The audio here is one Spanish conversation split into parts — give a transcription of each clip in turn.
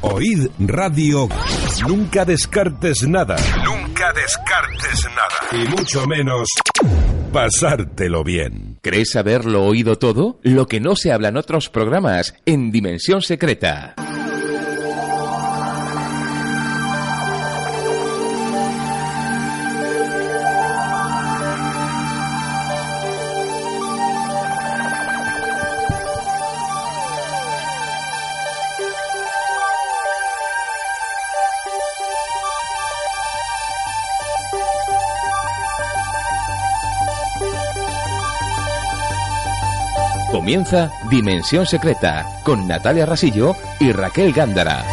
Oíd Radio. Nunca descartes nada. Nunca descartes nada. Y mucho menos pasártelo bien. ¿Crees haberlo oído todo? Lo que no se habla en otros programas en Dimensión Secreta. Comienza Dimensión Secreta con Natalia Rasillo y Raquel Gándara.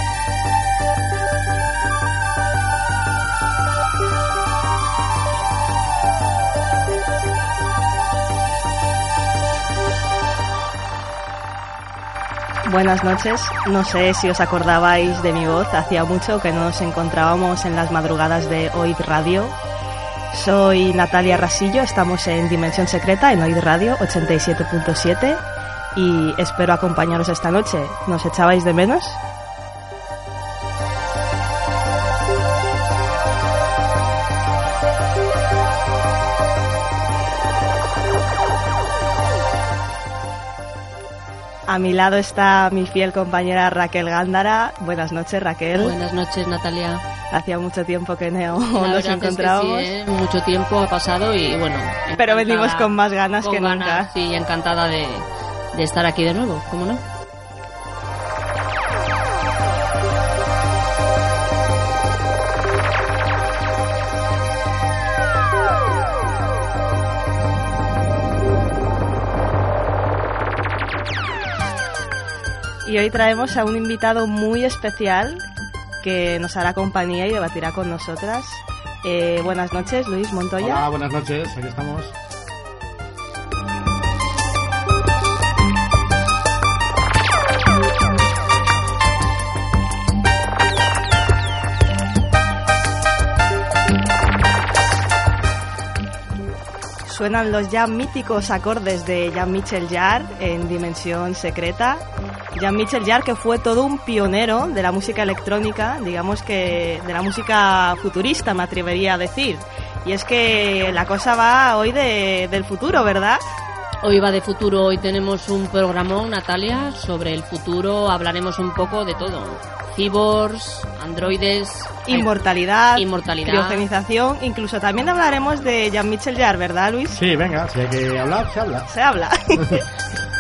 Buenas noches. No sé si os acordabais de mi voz. Hacía mucho que no nos encontrábamos en las madrugadas de Oid Radio. Soy Natalia Rasillo, estamos en Dimensión Secreta en Oid Radio 87.7 y espero acompañaros esta noche. ¿Nos echabais de menos? A mi lado está mi fiel compañera Raquel Gándara. Buenas noches, Raquel. Buenas noches, Natalia. Hacía mucho tiempo que no nos verdad es que encontrábamos. sí, ¿eh? Mucho tiempo ha pasado y bueno. Pero venimos con más ganas con que ganas, nunca. Sí, encantada de, de estar aquí de nuevo, ¿cómo no? Y hoy traemos a un invitado muy especial que nos hará compañía y debatirá con nosotras. Eh, buenas noches, Luis Montoya. Hola, buenas noches, aquí estamos. Suenan los ya míticos acordes de Jean-Michel Jarre en Dimensión Secreta. Jean-Michel Jarre que fue todo un pionero de la música electrónica, digamos que de la música futurista me atrevería a decir. Y es que la cosa va hoy de- del futuro, ¿verdad? Hoy va de futuro, hoy tenemos un programón, Natalia, sobre el futuro, hablaremos un poco de todo. Cyborgs, androides, Inmortalidad, Inmortalidad. criogenización, incluso también hablaremos de Jean-Michel Jarre, ¿verdad, Luis? Sí, venga, si hay que hablar, se habla. Se habla.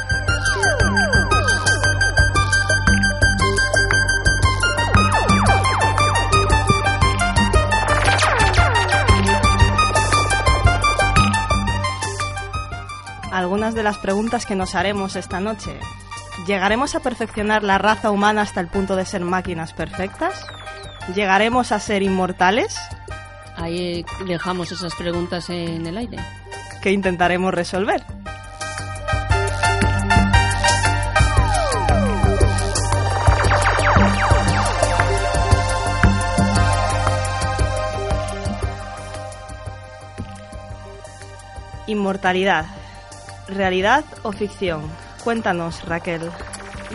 Algunas de las preguntas que nos haremos esta noche. ¿Llegaremos a perfeccionar la raza humana hasta el punto de ser máquinas perfectas? ¿Llegaremos a ser inmortales? Ahí dejamos esas preguntas en el aire. Que intentaremos resolver. Inmortalidad. ¿Realidad o ficción? Cuéntanos, Raquel.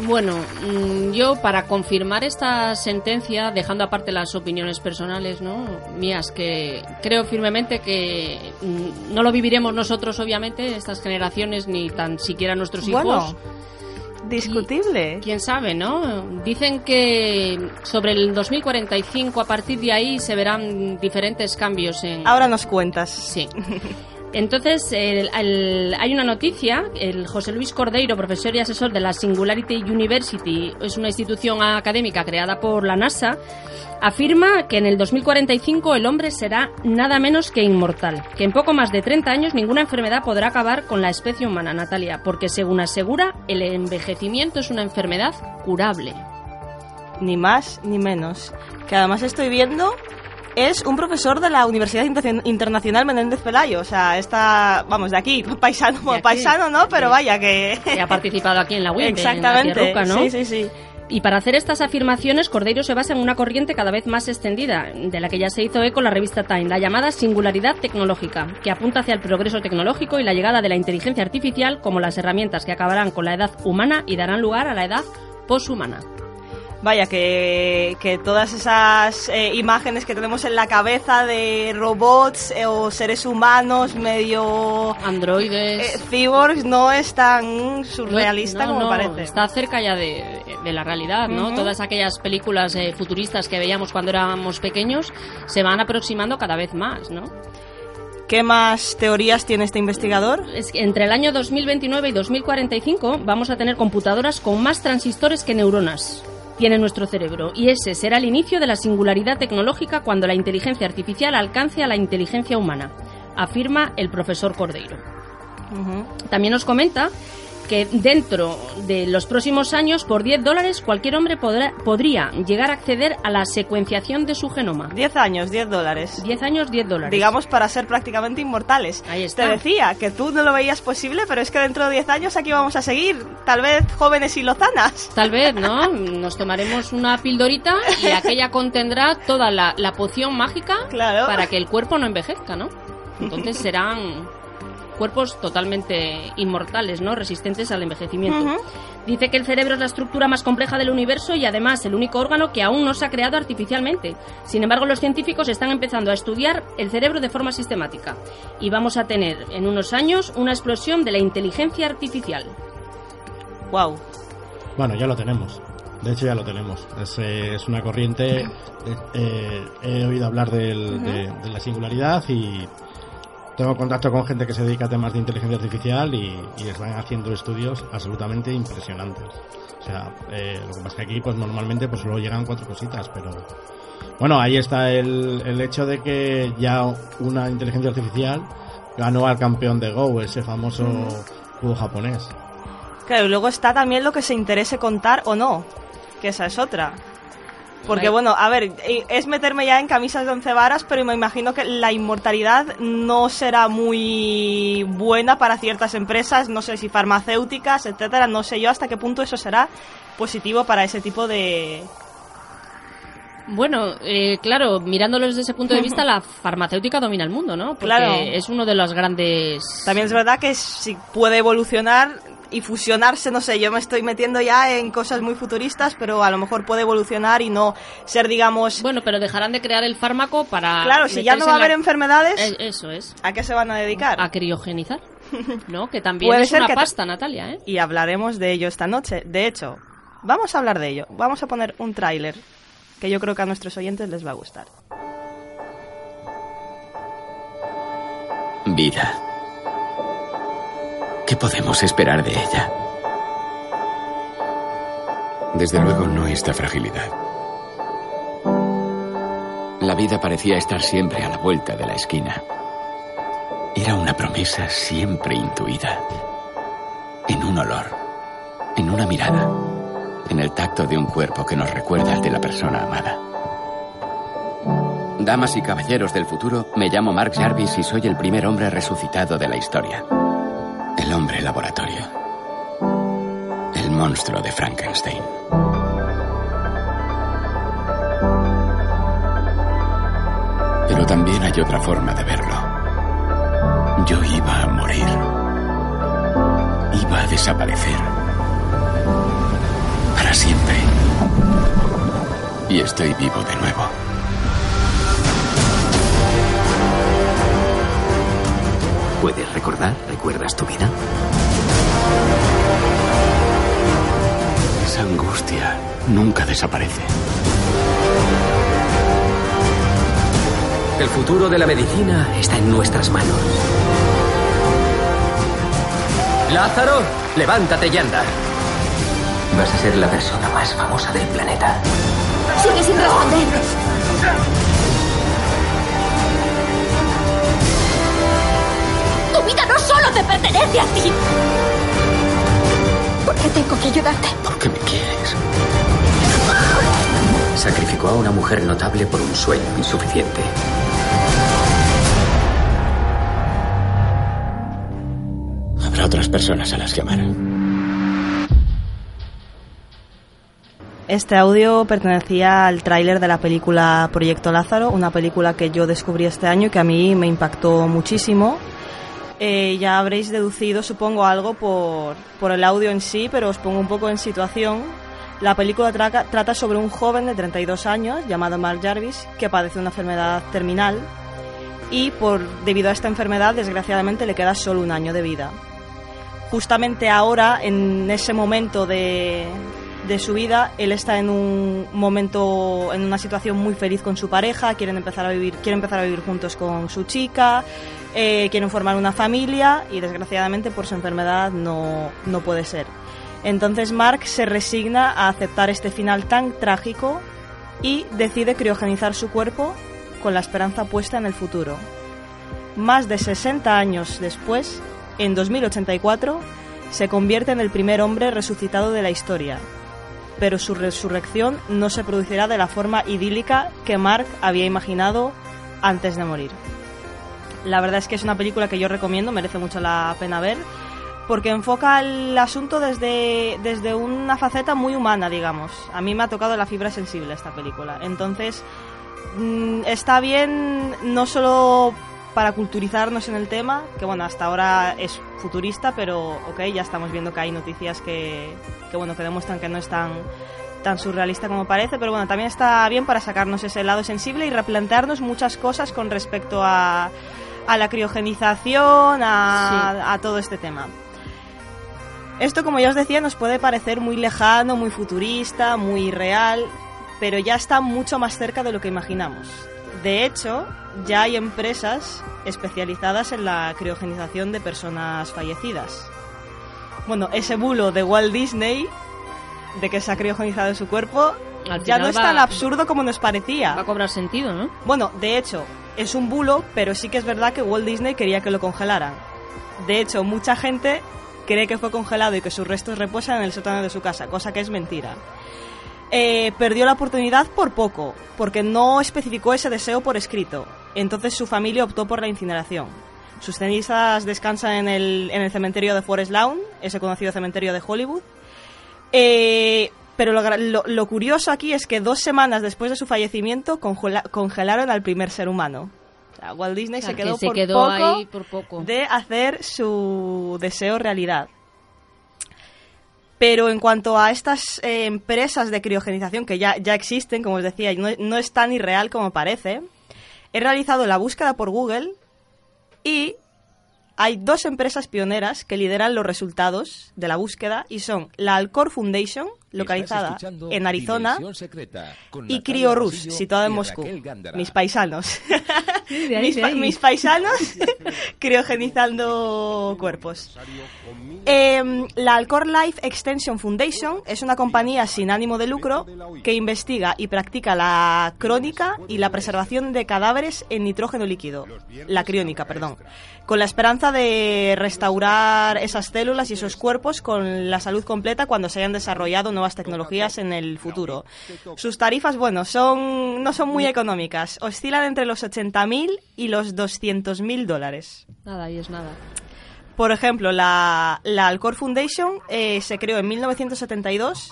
Bueno, mm, yo para confirmar esta sentencia, dejando aparte las opiniones personales, ¿no? Mías, que creo firmemente que mm, no lo viviremos nosotros, obviamente, estas generaciones, ni tan siquiera nuestros hijos. Bueno, discutible. Quién sabe, ¿no? Dicen que sobre el 2045, a partir de ahí, se verán diferentes cambios en. Ahora nos cuentas. Sí. Entonces, hay una noticia, el José Luis Cordeiro, profesor y asesor de la Singularity University, es una institución académica creada por la NASA, afirma que en el 2045 el hombre será nada menos que inmortal, que en poco más de 30 años ninguna enfermedad podrá acabar con la especie humana, Natalia, porque según asegura, el envejecimiento es una enfermedad curable. Ni más ni menos. Que además estoy viendo es un profesor de la Universidad Inter- Internacional Menéndez Pelayo. O sea, está, vamos, de aquí, paisano, De aquí. paisano, ¿no? Pero vaya que... Que ha participado aquí en la WIT, Exactamente. en la Tierruca, ¿no? Sí, sí, sí. Y para hacer estas afirmaciones, Cordeiro se basa en una corriente cada vez más extendida, de la que ya se hizo eco la revista Time, la llamada singularidad tecnológica, que apunta hacia el progreso tecnológico y la llegada de la inteligencia artificial como las herramientas que acabarán con la edad humana y darán lugar a la edad poshumana. Vaya, que, que todas esas eh, imágenes que tenemos en la cabeza de robots eh, o seres humanos medio Androides. eh, cyborgs no es tan surrealista No, como no, parece. Está cerca ya de, de la realidad, ¿no? Todas aquellas películas eh, futuristas que veíamos cuando éramos pequeños se van aproximando cada vez más, ¿no? ¿Qué más teorías tiene este investigador? Es que entre el año 2029 y 2045 vamos a tener computadoras con más transistores que neuronas. Tiene nuestro cerebro y ese será el inicio de la singularidad tecnológica cuando la inteligencia artificial alcance a la inteligencia humana, afirma el profesor Cordeiro. También nos comenta que dentro de los próximos años, por 10 dólares, cualquier hombre podrá- podría llegar a acceder a la secuenciación de su genoma. 10 años, 10 dólares. 10 años, 10 dólares. Digamos para ser prácticamente inmortales. Ahí está. Te decía que tú no lo veías posible, pero es que dentro de 10 años aquí vamos a seguir, tal vez jóvenes y lozanas. Tal vez, ¿no? Nos tomaremos una pildorita y aquella contendrá toda la, la poción mágica Claro. para que el cuerpo no envejezca, ¿no? Entonces serán cuerpos totalmente inmortales, ¿no? Resistentes al envejecimiento. Dice que el cerebro es la estructura más compleja del universo y además el único órgano que aún no se ha creado artificialmente. Sin embargo, los científicos están empezando a estudiar el cerebro de forma sistemática y vamos a tener en unos años una explosión de la inteligencia artificial. Wow. Bueno, ya lo tenemos. De hecho, ya lo tenemos. Es, eh, es una corriente. eh, eh, he oído hablar del- de, de la singularidad y tengo contacto con gente que se dedica a temas de inteligencia artificial y, y están haciendo estudios absolutamente impresionantes. O sea, eh, lo que pasa es que aquí, pues normalmente, pues solo llegan cuatro cositas, pero bueno, ahí está el, el hecho de que ya una inteligencia artificial ganó al campeón de Go, ese famoso juego japonés. Claro, y luego está también lo que se interese contar o no, que esa es otra. Porque bueno, a ver, eh, es meterme ya en camisas de once varas, pero me imagino que la inmortalidad no será muy buena para ciertas empresas, no sé si farmacéuticas, etcétera, no sé yo hasta qué punto eso será positivo para ese tipo de... Bueno, eh, claro, mirándolo desde ese punto de vista, la farmacéutica domina el mundo, ¿no? Porque Claro. es uno de los grandes... También es verdad que si puede evolucionar y fusionarse, no sé, yo me estoy metiendo ya en cosas muy futuristas, pero a lo mejor puede evolucionar y no ser, digamos... Bueno, pero dejarán de crear el fármaco para... claro, si ya no va a en la- haber enfermedades, Eh, Eso es. ¿a qué se van a dedicar? A criogenizar. ¿No? Que también Puede es ser una que ta- pasta, Natalia, ¿eh? Y hablaremos de ello esta noche. De hecho, vamos a hablar de ello. Vamos a poner un tráiler que yo creo que a nuestros oyentes les va a gustar. Vida. ¿Qué podemos esperar de ella? Desde luego no esta fragilidad. La vida parecía estar siempre a la vuelta de la esquina. Era una promesa siempre intuida. En un olor, en una mirada, en el tacto de un cuerpo que nos recuerda al de la persona amada. Damas y caballeros del futuro, me llamo Mark Jarvis y soy el primer hombre resucitado de la historia. El hombre laboratorio. El monstruo de Frankenstein. Pero también hay otra forma de verlo. Yo iba a morir. Iba a desaparecer. Para siempre. Y estoy vivo de nuevo. ¿Puedes recordar? ¿Recuerdas tu vida? Esa angustia nunca desaparece. El futuro de la medicina está en nuestras manos. Lázaro, levántate y anda. Vas a ser la persona más famosa del planeta. Sigue sin responder. Vida no solo te pertenece a ti. ¿Por qué tengo que ayudarte? Porque me quieres. Sacrificó a una mujer notable por un sueño insuficiente. Habrá otras personas a las que amar. Este audio pertenecía al tráiler de la película Proyecto Lázaro, una película que yo descubrí este año y que a mí me impactó muchísimo. Eh, ya habréis deducido, supongo, algo por, por el audio en sí, pero os pongo un poco en situación. La película traca- trata sobre un joven de 32 años llamado Mark Jarvis que padece una enfermedad terminal y por debido a esta enfermedad desgraciadamente le queda solo un año de vida. Justamente ahora, en ese momento de, de su vida, él está en un momento, en una situación muy feliz con su pareja, quieren empezar a vivir, quieren empezar a vivir juntos con su chica, eh, quieren formar una familia y desgraciadamente por su enfermedad no, no puede ser. Entonces Mark se resigna a aceptar este final tan trágico y decide criogenizar su cuerpo con la esperanza puesta en el futuro. Más de 60 años después, en 2084, se convierte en el primer hombre resucitado de la historia. Pero su resurrección no se producirá de la forma idílica que Mark había imaginado antes de morir. La verdad es que es una película que yo recomiendo, merece mucho la pena ver, porque enfoca el asunto desde, desde una faceta muy humana, digamos. A mí me ha tocado la fibra sensible esta película. Entonces, mm, está bien no solo para culturizarnos en el tema, que bueno, hasta ahora es futurista, pero ok, ya estamos viendo que hay noticias que, que bueno, que demuestran que no es tan, tan surrealista como parece, pero bueno, también está bien para sacarnos ese lado sensible y replantearnos muchas cosas con respecto a, a la criogenización, a, a todo este tema. Esto, como ya os decía, nos puede parecer muy lejano, muy futurista, muy real, pero ya está mucho más cerca de lo que imaginamos. De hecho, ya hay empresas especializadas en la criogenización de personas fallecidas. Bueno, ese bulo de Walt Disney, de que se ha criogenizado su cuerpo, Al ya no es tan absurdo como nos parecía. Va a cobrar sentido, ¿no? Bueno, de hecho, es un bulo, pero sí que es verdad que Walt Disney quería que lo congelaran. De hecho, mucha gente cree que fue congelado y que sus restos reposan en el sótano de su casa, cosa que es mentira. Eh, perdió la oportunidad por poco, porque no especificó ese deseo por escrito. Entonces su familia optó por la incineración. Sus cenizas descansan en el, en el cementerio de Forest Lawn, ese conocido cementerio de Hollywood. Eh, pero lo, lo- lo curioso aquí es que dos semanas después de su fallecimiento congela- congelaron al primer ser humano. O sea, Walt Disney O sea, se que quedó, se por, quedó poco ahí por poco. de hacer su deseo realidad. Pero en cuanto a estas eh, empresas de criogenización que ya, ya existen, como os decía, no, no es tan irreal como parece, he realizado la búsqueda por Google y hay dos empresas pioneras que lideran los resultados de la búsqueda y son la Alcor Foundation, localizada en Arizona, Secreta, y Natalia CrioRus, Rosillo situada en Moscú. Mis paisanos. de ahí, mis, de pa- ahí. mis paisanos criogenizando cuerpos. Eh, la Alcor Life Extension Foundation es una compañía sin ánimo de lucro que investiga y practica la crónica y la preservación de cadáveres en nitrógeno líquido. La criónica, perdón. Con la esperanza de restaurar esas células y esos cuerpos con la salud completa cuando se hayan desarrollado nuevas tecnologías en el futuro. Sus tarifas, bueno, son no son muy económicas. Oscilan entre los 80.000 y los 200.000 dólares. Nada, y es nada. Por ejemplo, la, la Alcor Foundation eh, se creó en 1972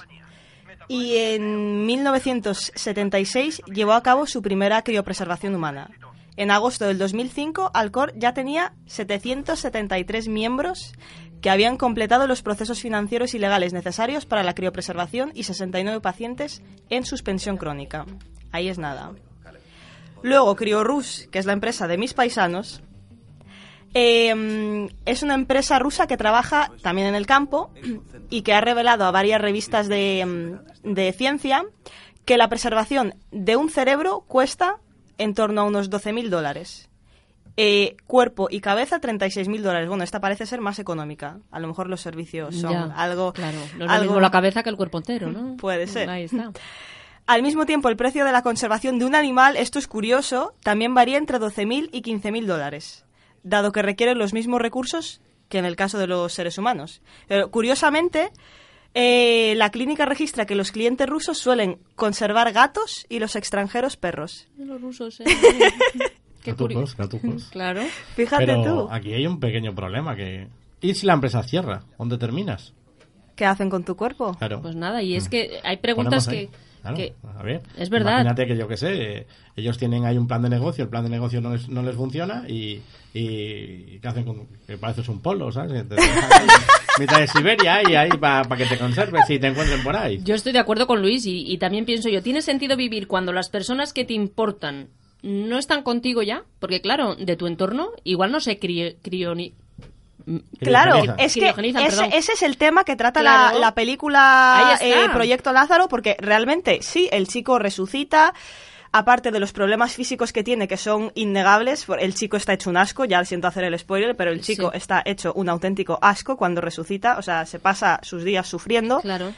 y en 1976 llevó a cabo su primera criopreservación humana. En agosto del 2005, Alcor ya tenía 773 miembros que habían completado los procesos financieros y legales necesarios para la criopreservación y 69 pacientes en suspensión crónica. Ahí es nada. Luego, CrioRus, que es la empresa de mis paisanos, eh, es una empresa rusa que trabaja también en el campo y que ha revelado a varias revistas de, mm, de ciencia que la preservación de un cerebro cuesta en torno a unos 12.000 dólares. Eh, cuerpo y cabeza 36.000 dólares. Bueno, esta parece ser más económica. A lo mejor los servicios son Ya, algo... Claro, no es lo algo- mismo la cabeza que el cuerpo entero, ¿no? Puede ser. Ahí está. Al mismo tiempo, el precio de la conservación de un animal, esto es curioso, también varía entre 12.000 y 15.000 dólares, dado que requieren los mismos recursos que en el caso de los seres humanos. Pero, curiosamente, Eh, la clínica registra que los clientes rusos suelen conservar gatos y los extranjeros perros. Los rusos, ¿eh? Qué Gatucos, curioso. gatucos. Claro. Fíjate Pero tú, aquí hay un pequeño problema que... ¿Y si la empresa cierra? ¿Dónde terminas? ¿qué hacen con tu cuerpo? Claro. Pues nada, y es que hay preguntas que, Claro, que- a ver, es verdad. Imagínate que yo que sé, eh, ellos tienen ahí un plan de negocio, el plan de negocio no les, no les funciona y, y ¿qué hacen con que pareces un polo, ¿sabes? Te ahí mitad de Siberia y ahí para que te conserves y te encuentren por ahí. Yo estoy de acuerdo con Luis y, y también pienso yo, ¿tiene sentido vivir cuando las personas que te importan no están contigo ya? Porque claro, de tu entorno igual no se cri- crioni- Claro, es que ese, es el tema que trata Claro. la, la película eh, Proyecto Lázaro, porque realmente sí, el chico resucita, aparte de los problemas físicos que tiene, que son innegables, por- el chico está hecho un asco, ya siento hacer el spoiler, pero el chico Sí. está hecho un auténtico asco cuando resucita, o sea, se pasa sus días sufriendo, Claro,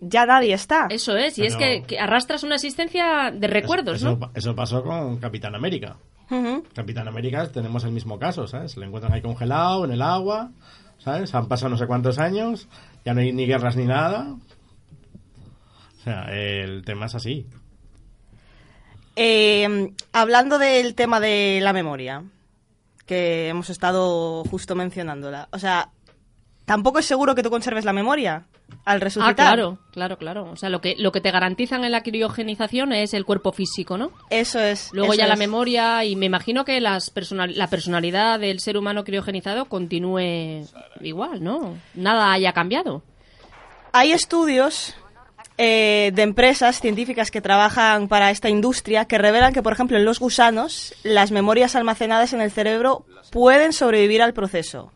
ya nadie está. eso es, y es que arrastras una existencia de recuerdos, eso, ¿no? eso pasó con Capitán América. Capitán América tenemos el mismo caso, ¿sabes? Le encuentran ahí congelado en el agua, ¿sabes? Han pasado no sé cuántos años, ya no hay ni guerras ni nada. O sea, el tema es así. Eh, hablando del tema de la memoria, que hemos estado justo mencionándola, o sea, tampoco es seguro que tú conserves la memoria al resucitar. Ah, claro, claro, claro. O sea, lo que, lo que te garantizan en la criogenización es el cuerpo físico, ¿no? Eso es. Luego eso ya la memoria y me imagino que las personal, la personalidad del ser humano criogenizado continúe igual, ¿no? Nada haya cambiado. Hay estudios eh, de empresas científicas que trabajan para esta industria que revelan que, por ejemplo, en los gusanos, las memorias almacenadas en el cerebro pueden sobrevivir al proceso.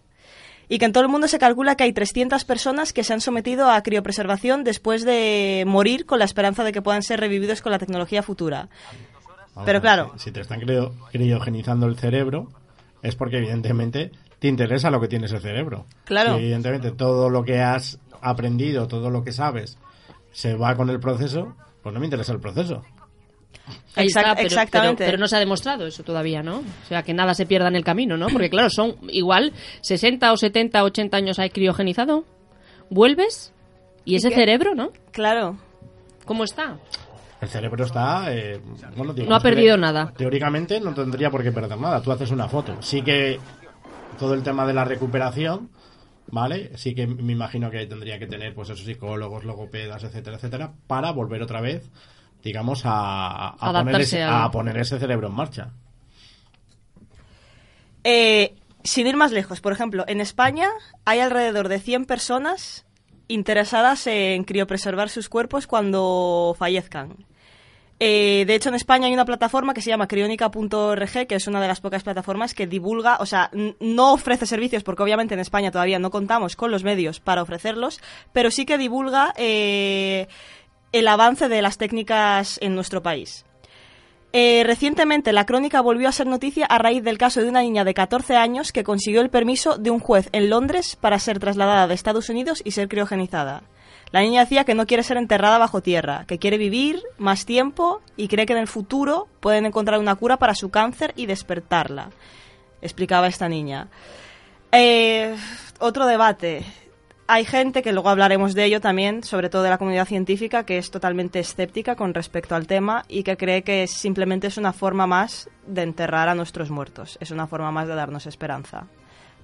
Y que en todo el mundo se calcula que hay 300 personas que se han sometido a criopreservación después de morir con la esperanza de que puedan ser revividos con la tecnología futura. Vamos Pero claro. Si, te están crio- criogenizando el cerebro, es porque evidentemente te interesa lo que tienes el cerebro. Claro. Si evidentemente todo lo que has aprendido, todo lo que sabes, se va con el proceso, pues no me interesa el proceso. Ahí Exact- está, pero, exactamente. Pero, pero no se ha demostrado eso todavía, ¿no? O sea, que nada se pierda en el camino, ¿no? Porque claro, son igual 60 o 70, 80 años hay criogenizado. Vuelves y ese qué? cerebro, ¿no? Claro. ¿Cómo está? El cerebro está... eh, bueno, digamos No ha que perdido nada. Teóricamente no tendría por qué perder nada. Tú haces una foto. Sí que todo el tema de la recuperación, ¿vale? Sí que me imagino que tendría que tener pues esos psicólogos, logopedas, etcétera, etcétera, para volver otra vez, digamos, a, a- poner, ese, a- poner ese cerebro en marcha. Eh, sin ir más lejos, por ejemplo, en España hay alrededor de 100 personas interesadas en criopreservar sus cuerpos cuando fallezcan. Eh, de hecho, en España hay una plataforma que se llama crionica.org, que es una de las pocas plataformas que divulga, o sea, no ofrece servicios, porque obviamente en España todavía no contamos con los medios para ofrecerlos, pero sí que divulga eh, el avance de las técnicas en nuestro país. Eh, recientemente la crónica volvió a ser noticia a raíz del caso de una niña de 14 años que consiguió el permiso de un juez en Londres para ser trasladada de Estados Unidos y ser criogenizada. La niña decía que no quiere ser enterrada bajo tierra, que quiere vivir más tiempo y cree que en el futuro pueden encontrar una cura para su cáncer y despertarla, explicaba esta niña. Eh, otro debate. Hay gente, que luego hablaremos de ello también, sobre todo de la comunidad científica, que es totalmente escéptica con respecto al tema y que cree que simplemente es una forma más de enterrar a nuestros muertos, es una forma más de darnos esperanza,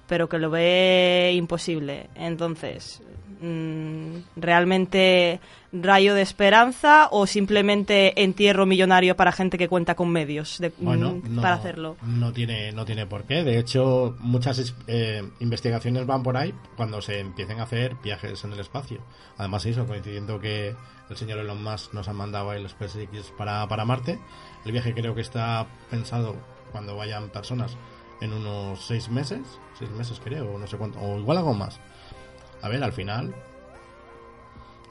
pero que lo ve imposible. Entonces, mm, ¿realmente rayo de esperanza o simplemente entierro millonario para gente que cuenta con medios de- Bueno, mm, no, para hacerlo? No tiene, no tiene por qué. De hecho, muchas eh, investigaciones van por ahí cuando se empiecen a hacer viajes en el espacio. Además, eso, coincidiendo que el señor Elon Musk nos ha mandado el SpaceX para, para Marte. El viaje creo que está pensado cuando vayan personas en unos seis meses. Seis meses creo, o no sé cuánto. O igual algo más. A ver, al final...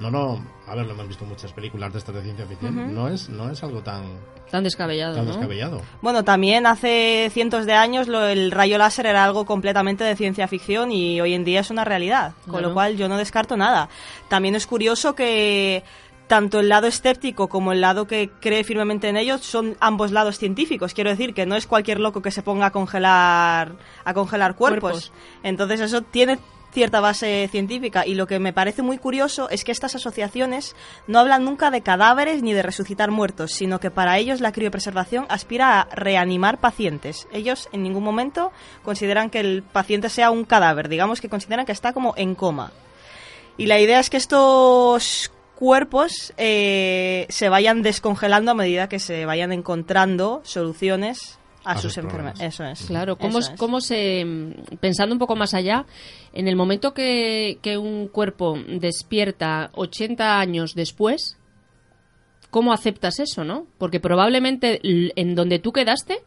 No, no, a ver, lo hemos visto en muchas películas de estas de ciencia ficción. Ujú. no, es, no es algo tan, Tan descabellado, tan ¿no? descabellado. Bueno, también hace cientos de años lo- el rayo láser era algo completamente de ciencia ficción y hoy en día es una realidad, con Claro. lo cual yo no descarto nada. También es curioso que tanto el lado escéptico como el lado que cree firmemente en ellos son ambos lados científicos. Quiero decir que no es cualquier loco que se ponga a congelar a congelar cuerpos. Cuerpos. Entonces eso tiene cierta base científica y lo que me parece muy curioso es que estas asociaciones no hablan nunca de cadáveres ni de resucitar muertos, sino que para ellos la criopreservación aspira a reanimar pacientes. Ellos en ningún momento consideran que el paciente sea un cadáver, digamos que consideran que está como en coma. Y la idea es que estos cuerpos eh, se vayan descongelando a medida que se vayan encontrando soluciones a, A sus sus enfermedades. Eso es. Claro, ¿cómo, Eso es- es. cómo se. Pensando un poco más allá, en el momento que, que un cuerpo despierta 80 años después, ¿cómo aceptas eso, no? Porque probablemente en donde tú quedaste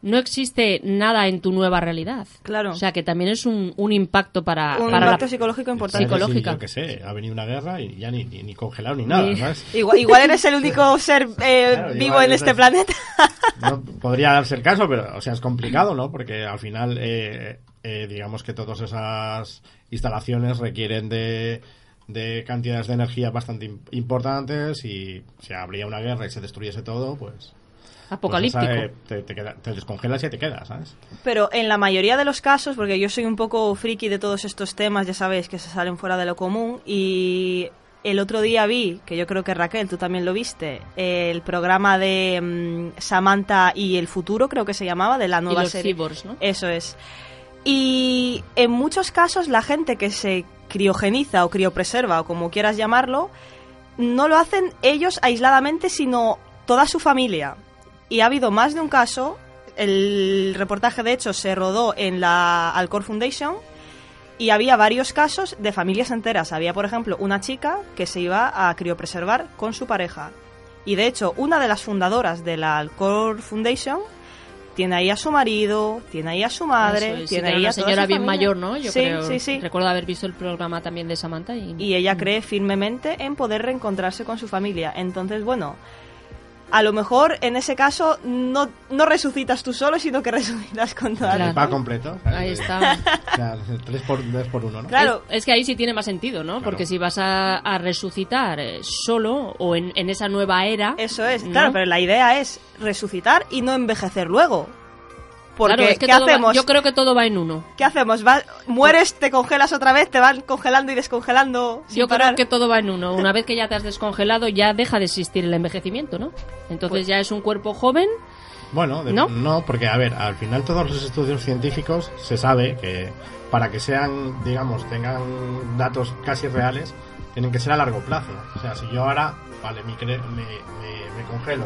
no existe nada en tu nueva realidad. Claro. O sea que también es un, un impacto para, Un para impacto la. psicológico importante. Psicológica. Sí, yo qué sé, ha venido una guerra y ya ni, ni, ni congelado ni nada. Igual, igual eres el único ser eh, Claro, vivo en eres- este planeta. No podría darse el caso, pero, o sea, es complicado, ¿no? Porque al final, eh, eh, digamos que todas esas instalaciones requieren de, de cantidades de energía bastante im- importantes y si habría una guerra y se destruyese todo, pues... Apocalíptico. pues esa, eh, te, te queda- te descongelas y te quedas, ¿sabes? Pero en la mayoría de los casos, porque yo soy un poco friki de todos estos temas, ya sabéis que se salen fuera de lo común, y el otro día vi, que yo creo que Raquel, tú también lo viste, el programa de mm, Samantha y el futuro, creo que se llamaba, de la y nueva los serie. cyborgs, ¿no? Eso es. Y en muchos casos la gente que se criogeniza o criopreserva o como quieras llamarlo, no lo hacen ellos aisladamente, sino toda su familia. Y ha habido más de un caso, el reportaje de hecho se rodó en la Alcor Foundation y había varios casos de familias enteras. Había, por ejemplo, una chica que se iba a criopreservar con su pareja. Y de hecho, una de las fundadoras de la Alcor Foundation tiene ahí a su marido, tiene ahí a su madre, es, sí, tiene que era ahí una a toda señora bien familia. mayor, ¿no? Yo sí, creo, sí, sí. Recuerdo haber visto el programa también de Samantha y... Y ella cree firmemente en poder reencontrarse con su familia. Entonces, bueno, a lo mejor en ese caso no, no resucitas tú solo, sino que resucitas con toda Claro. la pack completo. ¿sabes? Ahí está. O sea, tres por, tres por uno, ¿no? Claro. Es, es que ahí sí tiene más sentido, ¿no? Porque si vas a, a resucitar eh, solo o en, en esa nueva era... Eso es, ¿no? claro, pero la idea es resucitar y no envejecer luego. Porque, Claro, es que ¿qué va- hacemos? yo creo que todo va en uno. ¿Qué hacemos? Va- mueres, te congelas otra vez, te van congelando y descongelando sin Yo creo parar. que todo va en uno. Una vez que ya te has descongelado, ya deja de existir el envejecimiento, ¿no? Entonces ya es un cuerpo joven. Bueno, de- ¿No? ¿No? porque a ver, al final todos los estudios científicos se sabe que para que sean, digamos, tengan datos casi reales, tienen que ser a largo plazo. O sea, si yo ahora, vale, me, cre- me, me- me congelo,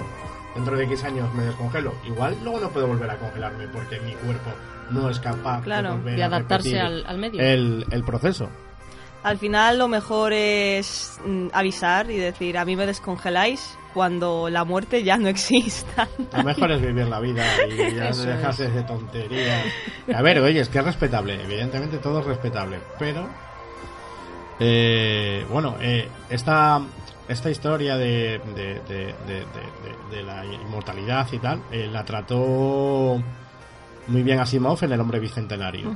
dentro de X años me descongelo, igual luego no puedo volver a congelarme porque mi cuerpo no es capaz Claro, de, volver de a adaptarse repetir al- al medio. El, el proceso. Al final lo mejor es mm, avisar y decir, a mí me descongeláis cuando la muerte ya no exista. Lo mejor es vivir la vida y ya Eso dejarse de tonterías. A ver, oye, es que es respetable, evidentemente todo es respetable, pero eh, bueno, eh, esta esta historia de, de, de- de- de- de la inmortalidad y tal, eh, la trató muy bien Asimov en El hombre bicentenario.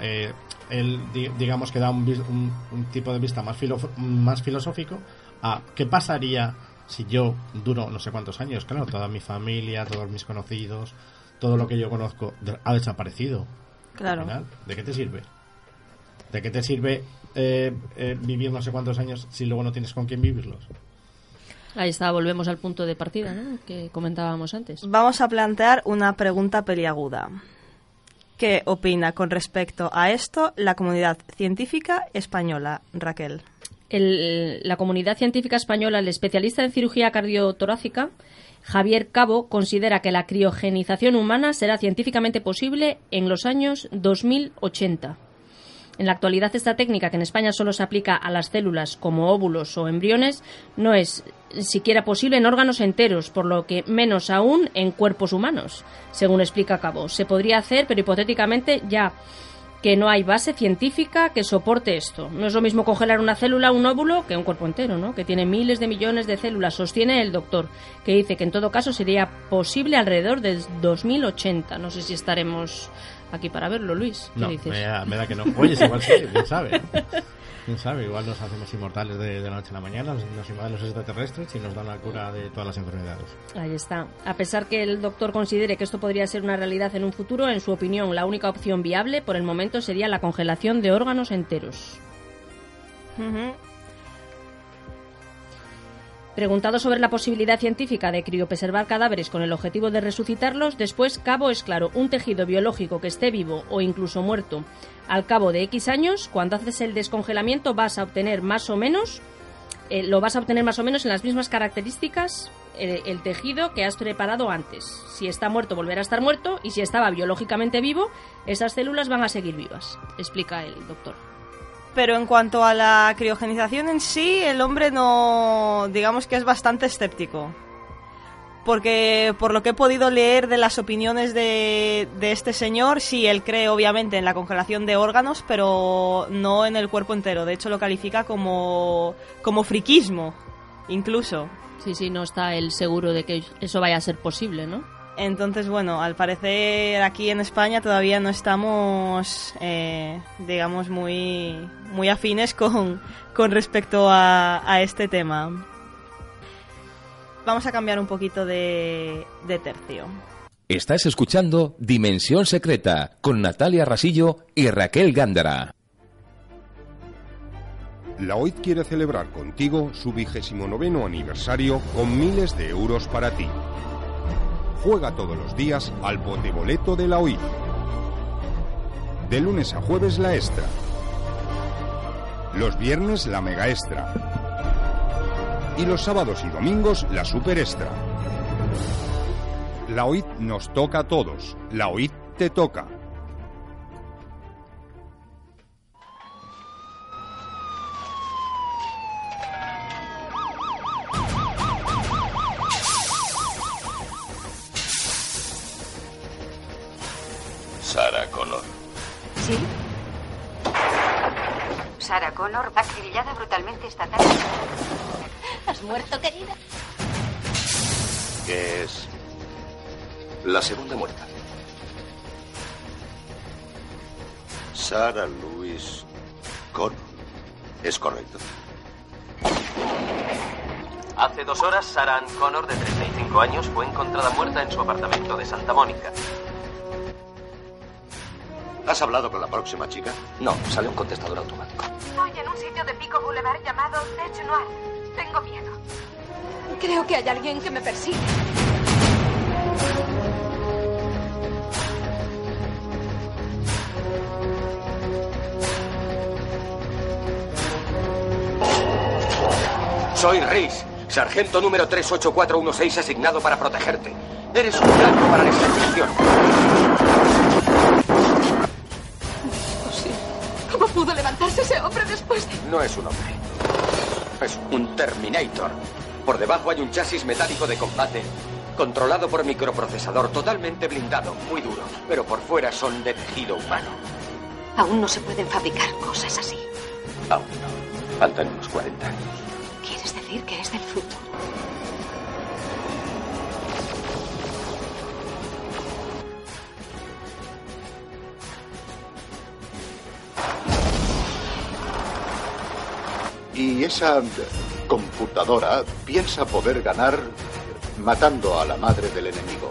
Eh, él, di- digamos que da un, un- un tipo de vista más, filo- más filosófico a qué pasaría si yo duro no sé cuántos años. Claro, toda mi familia, todos mis conocidos, todo lo que yo conozco ha desaparecido. Claro. Al final, ¿De qué te sirve? ¿De qué te sirve eh, eh, vivir no sé cuántos años si luego no tienes con quién vivirlos? Ahí está, volvemos al punto de partida, ¿no? Que comentábamos antes. Vamos a plantear una pregunta peliaguda. ¿Qué opina con respecto a esto la comunidad científica española, Raquel? El- la comunidad científica española, el especialista en cirugía cardiotorácica, Javier Cabo, considera que la criogenización humana será científicamente posible en los años 2080. En la actualidad esta técnica, que en España solo se aplica a las células como óvulos o embriones, no es siquiera posible en órganos enteros, por lo que menos aún en cuerpos humanos, según explica Cabo. Se podría hacer, pero hipotéticamente ya que no hay base científica que soporte esto. No es lo mismo congelar una célula, un óvulo, que un cuerpo entero, ¿no? Que tiene miles de millones de células, sostiene el doctor, que dice que en todo caso sería posible alrededor del 2080. No sé si estaremos aquí para verlo, Luis. ¿Qué No, dices? me da, me da que no. Oye, igual sí, quién sabe. Quién sabe, igual nos hacemos inmortales de, de la noche a la mañana, nos, nos invaden los extraterrestres y nos dan la cura de todas las enfermedades. Ahí está. A pesar que el doctor considere que esto podría ser una realidad en un futuro, en su opinión, la única opción viable por el momento sería la congelación de órganos enteros. Ujú. Preguntado sobre la posibilidad científica de criopreservar cadáveres con el objetivo de resucitarlos, después Cabo es claro, un tejido biológico que esté vivo o incluso muerto al cabo de X años, cuando haces el descongelamiento vas a obtener más o menos, eh, lo vas a obtener más o menos en las mismas características eh, el tejido que has preparado antes. Si está muerto, volverá a estar muerto y si estaba biológicamente vivo, esas células van a seguir vivas, explica el doctor. Pero en cuanto a la criogenización en sí, el hombre no. digamos que es bastante escéptico. Porque por lo que he podido leer de las opiniones de, este señor, sí, él cree obviamente en la congelación de órganos, pero no en el cuerpo entero. De hecho, lo califica como, como friquismo, incluso. Sí, sí, no está él seguro de que eso vaya a ser posible, ¿no? Entonces, bueno, al parecer aquí en España todavía no estamos, eh, digamos, muy, muy afines con, con respecto a, a este tema. Vamos a cambiar un poquito de, de tercio. Estás escuchando Dimensión Secreta con Natalia Rasillo y Raquel Gándara. La OIT quiere celebrar contigo su vigésimo noveno aniversario con miles de euros para ti. Juega todos los días al boleto de la OIT. De lunes a jueves la extra. Los viernes la mega extra. Y los sábados y domingos la super extra. La OIT nos toca a todos. La OIT te toca. ¿Sí? Sarah Connor, acribillada brutalmente esta tarde. ¿Has muerto, querida? Que es la segunda muerta. Sarah Louise Connor. ¿Es correcto? Hace dos horas, Sarah Ann Connor, de 35 años, fue encontrada muerta en su apartamento de Santa Mónica. ¿Has hablado con la próxima chica? No, sale un contestador automático. Estoy en un sitio de Pico Boulevard llamado Tech Noir. Tengo miedo. Creo que hay alguien que me persigue. Soy Reis, sargento número 38416 asignado para protegerte. Eres un blanco para la exterminación. Pudo levantarse ese hombre después de...? No es un hombre. Es un Terminator. Por debajo hay un chasis metálico de combate, controlado por microprocesador, totalmente blindado, muy duro, pero por fuera son de tejido humano. Aún no se pueden fabricar cosas así. Aún no. Faltan unos 40 años. ¿Quieres decir que es del futuro? Y esa computadora piensa poder ganar matando a la madre del enemigo.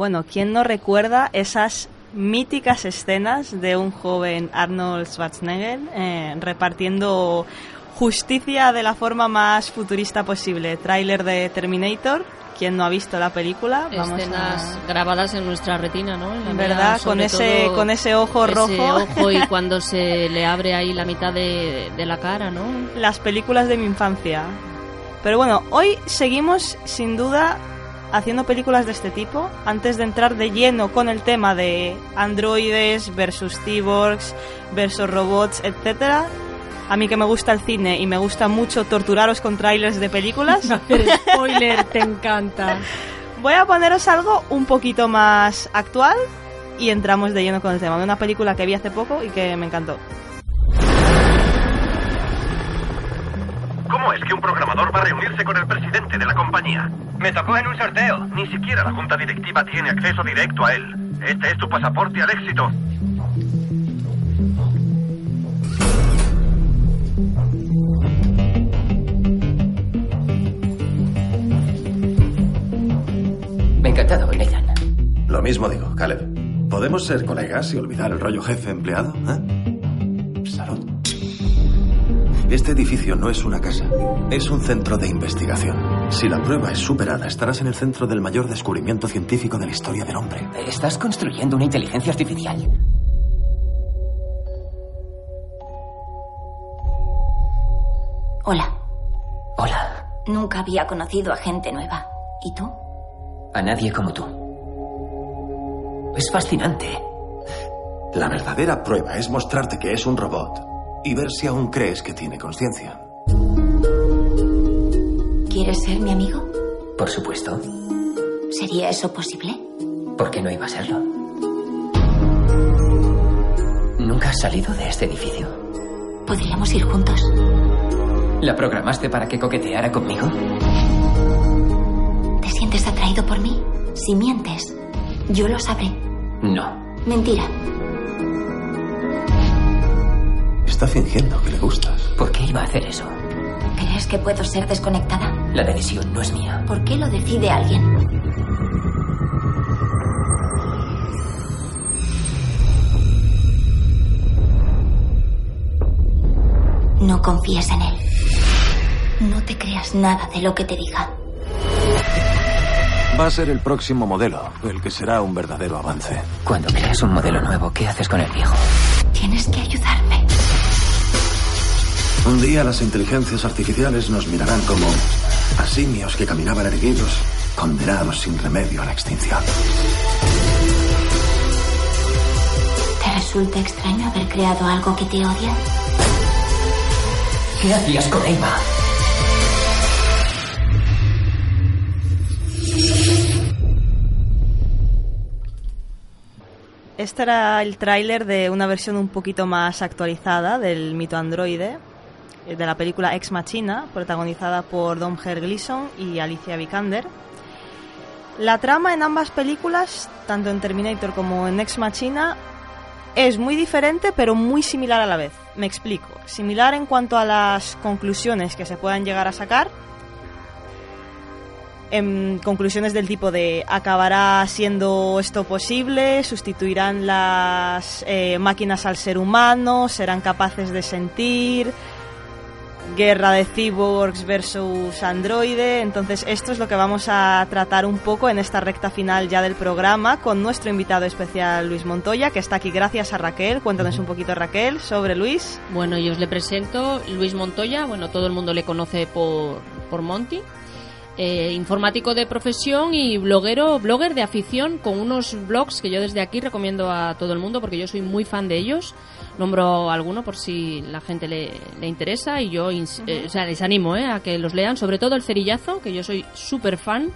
Bueno, ¿quién no recuerda esas míticas escenas de un joven Arnold Schwarzenegger eh, repartiendo justicia de la forma más futurista posible? Tráiler de Terminator. ¿Quién no ha visto la película? Vamos Escenas grabadas en nuestra retina, ¿no? En ¿Verdad? mía, con ese, con ese ojo ese rojo. ojo y cuando se le abre ahí la mitad de, de la cara, ¿no? las películas de mi infancia. Pero bueno, hoy seguimos sin duda haciendo películas de este tipo. Antes de entrar de lleno con el tema de androides versus cyborgs versus robots, etcétera. A mí que me gusta el cine y me gusta mucho torturaros con trailers de películas. spoiler, te encanta. Voy a poneros algo un poquito más actual y entramos de lleno con el tema de una película que vi hace poco y que me encantó. ¿Cómo es que un programador va a reunirse con el presidente de la compañía? Me tocó en un sorteo. Ni siquiera la junta directiva tiene acceso directo a él. Este es tu pasaporte al éxito. Encantado, Nathan. Lo mismo digo, Caleb. ¿Podemos ser colegas y olvidar el rollo jefe-empleado? ¿eh? Salud. Este edificio no es una casa, es un centro de investigación. Si la prueba es superada, estarás en el centro del mayor descubrimiento científico de la historia del hombre. ¿Estás construyendo una inteligencia artificial? Hola. Hola. Nunca había conocido a gente nueva. ¿Y tú? A nadie como tú. Es fascinante. La verdadera prueba es mostrarte que es un robot y ver si aún crees que tiene conciencia. ¿Quieres ser mi amigo? Por supuesto. ¿Sería eso posible? ¿Por qué no iba a serlo? ¿Nunca has salido de este edificio? ¿Podríamos ir juntos? ¿La programaste para que coqueteara conmigo? ¿Te sientes atraído por mí? Si mientes, yo lo sabré. No. Mentira. Está fingiendo que le gustas. ¿Por qué iba a hacer eso? ¿Crees que puedo ser desconectada? La decisión no es mía. ¿Por qué lo decide alguien? No confíes en él. No te creas nada de lo que te diga. Va a ser el próximo modelo, el que será un verdadero avance. Cuando creas un modelo nuevo, ¿qué haces con el viejo? Tienes que ayudarme. Un día las inteligencias artificiales nos mirarán como a simios que caminaban erguidos, condenados sin remedio a la extinción. ¿Te resulta extraño haber creado algo que te odia? ¿Qué hacías con Emma? Este era el tráiler de una versión un poquito más actualizada del mito androide, de la película Ex Machina, protagonizada por Domhnall Gleeson y Alicia Vikander. La trama en ambas películas, tanto en Terminator como en Ex Machina, es muy diferente pero muy similar a la vez. Me explico. Similar en cuanto a las conclusiones que se puedan llegar a sacar. En conclusiones del tipo de acabará siendo esto posible, sustituirán las eh, máquinas al ser humano, serán capaces de sentir, guerra de cyborgs versus androide. Entonces, esto es lo que vamos a tratar un poco en esta recta final ya del programa con nuestro invitado especial Luis Montoya, que está aquí gracias a Raquel. Cuéntanos un poquito, Raquel, sobre Luis. Bueno, yo os le presento Luis Montoya. Bueno, todo el mundo le conoce por, por Monty. Eh, informático de profesión y bloguero, blogger de afición con unos blogs que yo desde aquí recomiendo a todo el mundo porque yo soy muy fan de ellos. Nombro alguno por si la gente le, le interesa y yo eh, o sea, les animo eh, a que los lean, sobre todo el Cerillazo, que yo soy súper fan.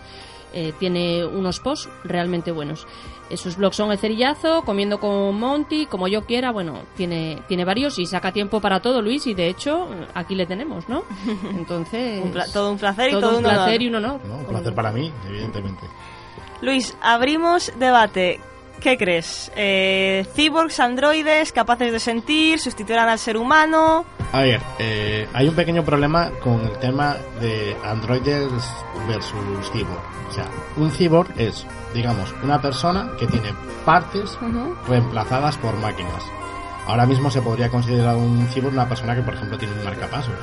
eh, tiene unos posts realmente buenos. Esos blogs son El Cerillazo, Comiendo con Monty, Como yo quiera, bueno, tiene, tiene varios y saca tiempo para todo, Luis, y de hecho, aquí le tenemos, ¿no? Entonces... Un todo un placer y todo, todo un un placer honor. y un honor. No, un placer para mí, evidentemente. Luis, abrimos debate. ¿Qué crees? Eh, ¿Cyborgs, androides, capaces de sentir, sustituirán al ser humano? A ver, eh, hay un pequeño problema con el tema de androides versus cyborg. O sea, un cyborg es, digamos, una persona que tiene partes reemplazadas por máquinas. Ahora mismo se podría considerar un cyborg una persona que, por ejemplo, tiene un marcapasos.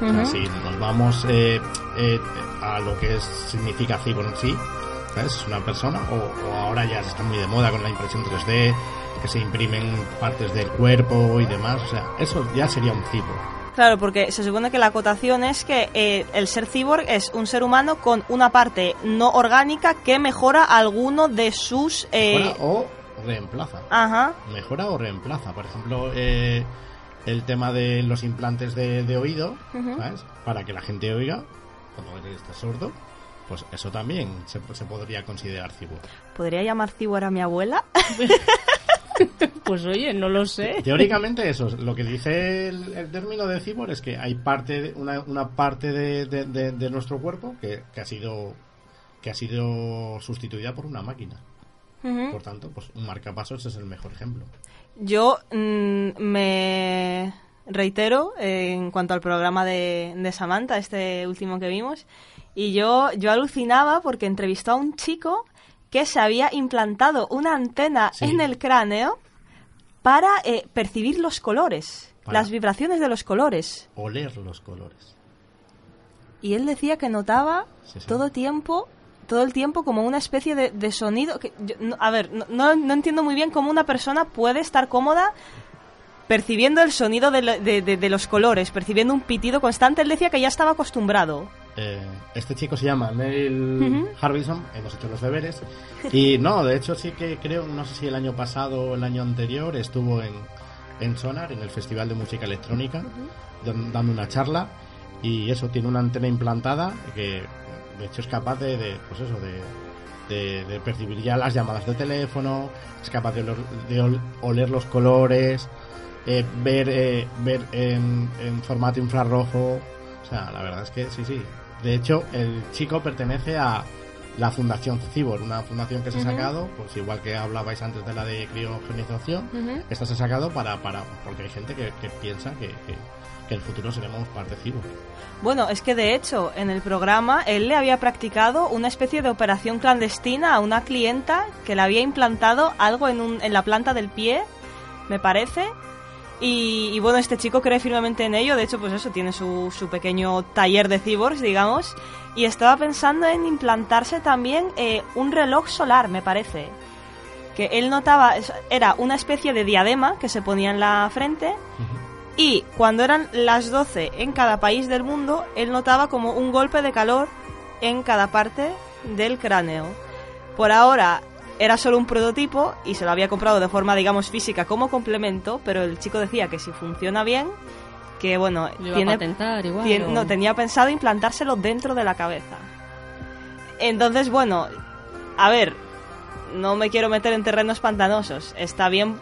O sea, si nos vamos eh, eh, a lo que es, significa cyborg en sí, ¿sabes? Es una persona, o, o ahora ya se está muy de moda con la impresión 3D, que se imprimen partes del cuerpo y demás, o sea, eso ya sería un cyborg. Claro, porque se supone que la acotación es que eh, el ser cyborg es un ser humano con una parte no orgánica que mejora alguno de sus... eh, Mejora o reemplaza. Ajá. Mejora o reemplaza. Por ejemplo, eh, el tema de los implantes de, de oído. ¿sabes? Para que la gente oiga, cuando eres sordo, pues eso también se, se podría considerar cyborg. ¿Podría llamar cyborg a mi abuela? Pues oye, no lo sé. Teóricamente eso, lo que dice el, el término de cyborg es que hay parte, de- una, una parte de, de- de- de nuestro cuerpo que, que ha sido que ha sido sustituida por una máquina. Por tanto, pues un marcapasos es el mejor ejemplo. Yo mm, me reitero eh, en cuanto al programa de, de Samantha, este último que vimos, y yo, yo alucinaba porque entrevistó a un chico que se había implantado una antena Sí. en el cráneo para eh, percibir los colores, Para- las vibraciones de los colores. Oler los colores. Y él decía que notaba Sí, sí. todo tiempo todo el tiempo como una especie de, de sonido que yo- no- a ver no, no, no entiendo muy bien cómo una persona puede estar cómoda percibiendo el sonido de, lo- de- de- de los colores percibiendo un pitido constante él decía que ya estaba acostumbrado Eh, este chico se llama Neil Ujú. Harbison, hemos hecho los deberes. Y no, de hecho sí que creo, no sé si el año pasado o el año anterior, estuvo en, en Sonar, en el Festival de Música Electrónica, dan- dando una charla. Y eso, tiene una antena implantada que de hecho es capaz de, de, pues eso, de, de, de percibir ya las llamadas de teléfono, es capaz de, oler, de ol- oler los colores, eh, ver, eh, ver en, en formato infrarrojo. O sea, la verdad es que sí, sí. De hecho, el chico pertenece a la Fundación Cibor, una fundación que se ha sacado, pues igual que hablabais antes de la de criogenización, Ujú. esta se ha sacado para, para porque hay gente que, que piensa que, que, que en el futuro seremos parte Cibor. Bueno, es que de hecho en el programa él le había practicado una especie de operación clandestina a una clienta que le había implantado algo en, un, en la planta del pie, me parece. Y, y bueno, este chico cree firmemente en ello, de hecho pues eso, tiene su, su pequeño taller de cyborgs, digamos. Y estaba pensando en implantarse también eh, un reloj solar, me parece. Que él notaba, era una especie de diadema que se ponía en la frente y cuando eran las 12 en cada país del mundo, él notaba como un golpe de calor en cada parte del cráneo. Por ahora era solo un prototipo y se lo había comprado de forma, digamos, física como complemento, pero el chico decía que si funciona bien, que bueno, Lo a tiene, patentar igual, tiene- o- no, tenía pensado implantárselo dentro de la cabeza. Entonces, bueno, a ver, no me quiero meter en terrenos pantanosos. Está bien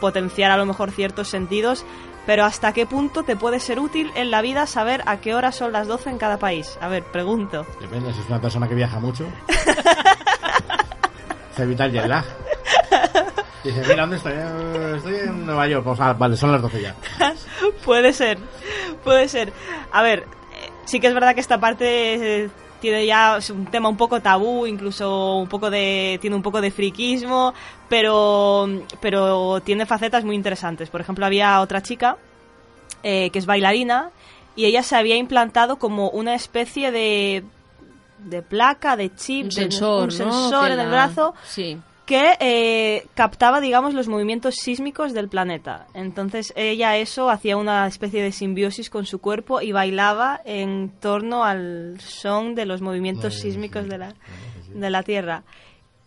potenciar a lo mejor ciertos sentidos, pero ¿hasta qué punto te puede ser útil en la vida saber a qué hora son las 12 en cada país? A ver, pregunto. Depende, si es una persona que viaja mucho. se evita el jet lag. Dice, mira, ¿dónde estoy? Estoy en Nueva York. Pues, ah, vale, son las 12 ya. puede ser, puede ser. A ver, sí que es verdad que esta parte eh, tiene ya un tema un poco tabú, incluso un poco de tiene un poco de friquismo, pero pero tiene facetas muy interesantes. Por ejemplo, había otra chica eh, que es bailarina y ella se había implantado como una especie de de placa, de chip, Un de- sensor, un ¿no? sensor en el brazo Sí. que eh, captaba, digamos, los movimientos sísmicos del planeta. Entonces ella eso hacía una especie de simbiosis con su cuerpo y bailaba en torno al son de los movimientos sísmicos de la, de la Tierra.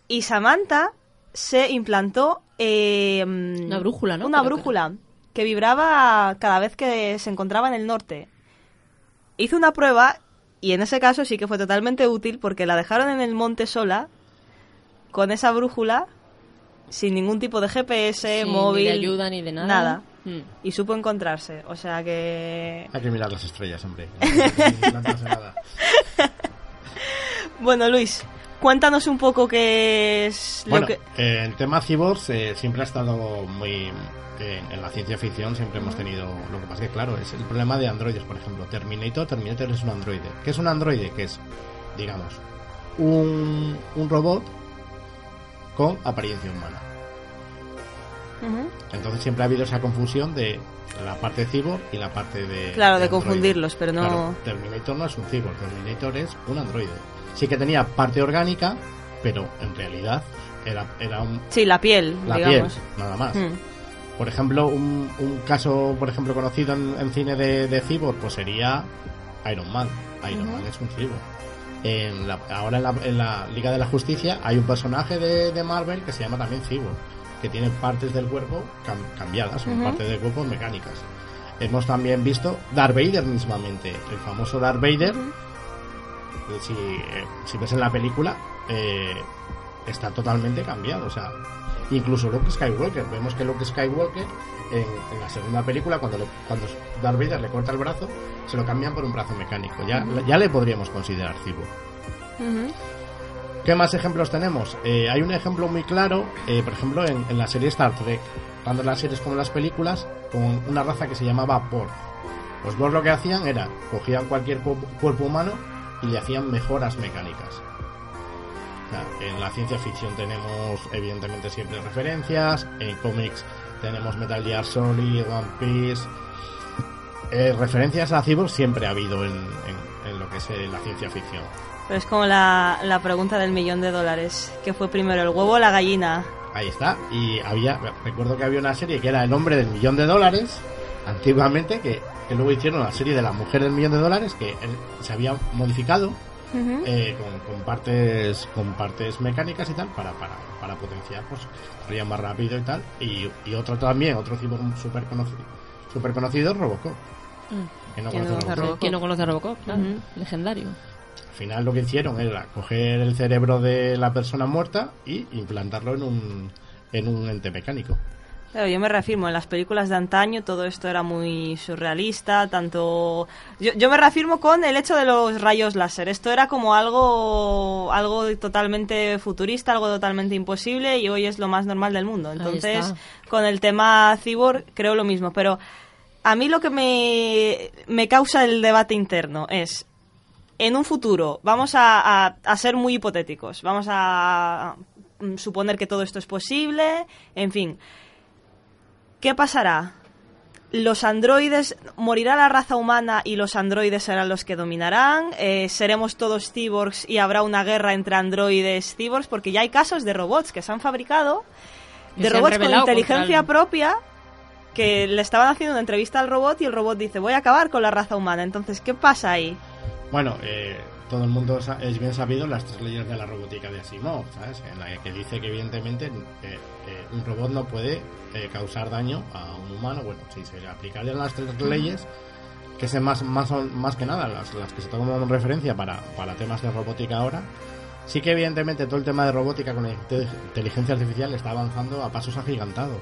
Y Samantha se implantó eh, Una brújula, ¿no? Una Creo que brújula que vibraba cada vez que se encontraba en el norte. Hizo una prueba y en ese caso sí que fue totalmente útil porque la dejaron en el monte sola con esa brújula sin ningún tipo de GPS, Sí, ni móvil, de ayuda, ni de nada. Mm. Y supo encontrarse, o sea que Hay que mirar las estrellas, hombre. No, no, nada. Bueno, Luis, cuéntanos un poco qué es Bueno, lo que... eh, el tema cyborgs eh, siempre ha estado muy... en la ciencia ficción siempre hemos tenido... Lo que pasa es que, claro, es el problema de androides, por ejemplo. Terminator, Terminator es un androide. ¿Qué es un androide? Que es, digamos, un, un robot con apariencia humana. Entonces siempre ha habido esa confusión de la parte cyborg y la parte de... Claro, de confundirlos, pero no- Claro, Terminator no es un cyborg, Terminator es un androide. Sí que tenía parte orgánica, pero en realidad era, era un... Sí, la piel, La digamos. piel, nada más. Mm. Por ejemplo, un, un caso, por ejemplo, conocido en, en cine de, de cyborg, pues sería Iron Man. Iron. Man es un cyborg. En la- ahora en la, en la Liga de la Justicia hay un personaje de, de Marvel que se llama también cyborg, que tiene partes del cuerpo cam- cambiadas, son partes del cuerpo mecánicas. Hemos también visto Darth Vader mismamente, el famoso Darth Vader. eh, Si, eh, si ves en la película, eh, está totalmente cambiado. O sea, incluso Luke Skywalker. Vemos que Luke Skywalker en, en la segunda película, cuando, le- cuando Darth Vader le corta el brazo, se lo cambian por un brazo mecánico. Ya, le podríamos considerar cyborg. Ujú. ¿Qué más ejemplos tenemos? Eh, hay un ejemplo muy claro, eh, por ejemplo, en, en la serie Star Trek, tanto en las series como en las películas, con una raza que se llamaba Borg. Los Borg lo que hacían era, cogían cualquier cu- cuerpo humano y le hacían mejoras mecánicas. O sea, en la ciencia ficción tenemos, evidentemente, siempre referencias, en cómics tenemos Metal Gear Solid, One Piece... Eh, referencias a Cyborg siempre ha habido en, en- en lo que es eh, la ciencia ficción. Pero es como la, la pregunta del millón de dólares. ¿Qué fue primero, el huevo o la gallina? Ahí está. Y había, recuerdo que había una serie que era El hombre del millón de dólares, antiguamente, que, que luego hicieron la serie de la mujer del millón de dólares, que él se había modificado Eh, con, con partes con partes mecánicas y tal, para, para, para potenciar, pues, corría más rápido y tal. Y, y otro también, otro cyborg súper conocido, super conocido, Robocop. Que no ¿Quién conoce no conoce a Robocop. No conoce a Robocop? Claro, legendario. Al final lo que hicieron era coger el cerebro de la persona muerta y implantarlo en un, en un ente mecánico. Claro, yo me reafirmo, en las películas de antaño todo esto era muy surrealista, tanto... Yo, yo me reafirmo con el hecho de los rayos láser. Esto era como algo, algo totalmente futurista, algo totalmente imposible y hoy es lo más normal del mundo. Entonces, con el tema cyborg creo lo mismo, pero a mí lo que me, me causa el debate interno es, en un futuro, vamos a, a- a ser muy hipotéticos, vamos a mm, suponer que todo esto es posible, en fin. ¿Qué pasará? ¿Los androides, morirá la raza humana y los androides serán los que dominarán? Eh, ¿Seremos todos cyborgs y habrá una guerra entre androides y cyborgs? Porque ya hay casos de robots que se han fabricado, de robots con inteligencia propia, que le estaban haciendo una entrevista al robot y el robot dice, voy a acabar con la raza humana. Entonces, ¿qué pasa ahí? Bueno, eh, todo el mundo es bien sabido las tres leyes de la robótica de Asimov, ¿sabes? En la que dice que evidentemente eh, eh, un robot no puede eh, causar daño a un humano. Bueno, si se aplicarían las tres leyes, que son más, más, más que nada las, las que se toman referencia para, para temas de robótica ahora, sí que evidentemente todo el tema de robótica con inteligencia artificial está avanzando a pasos agigantados.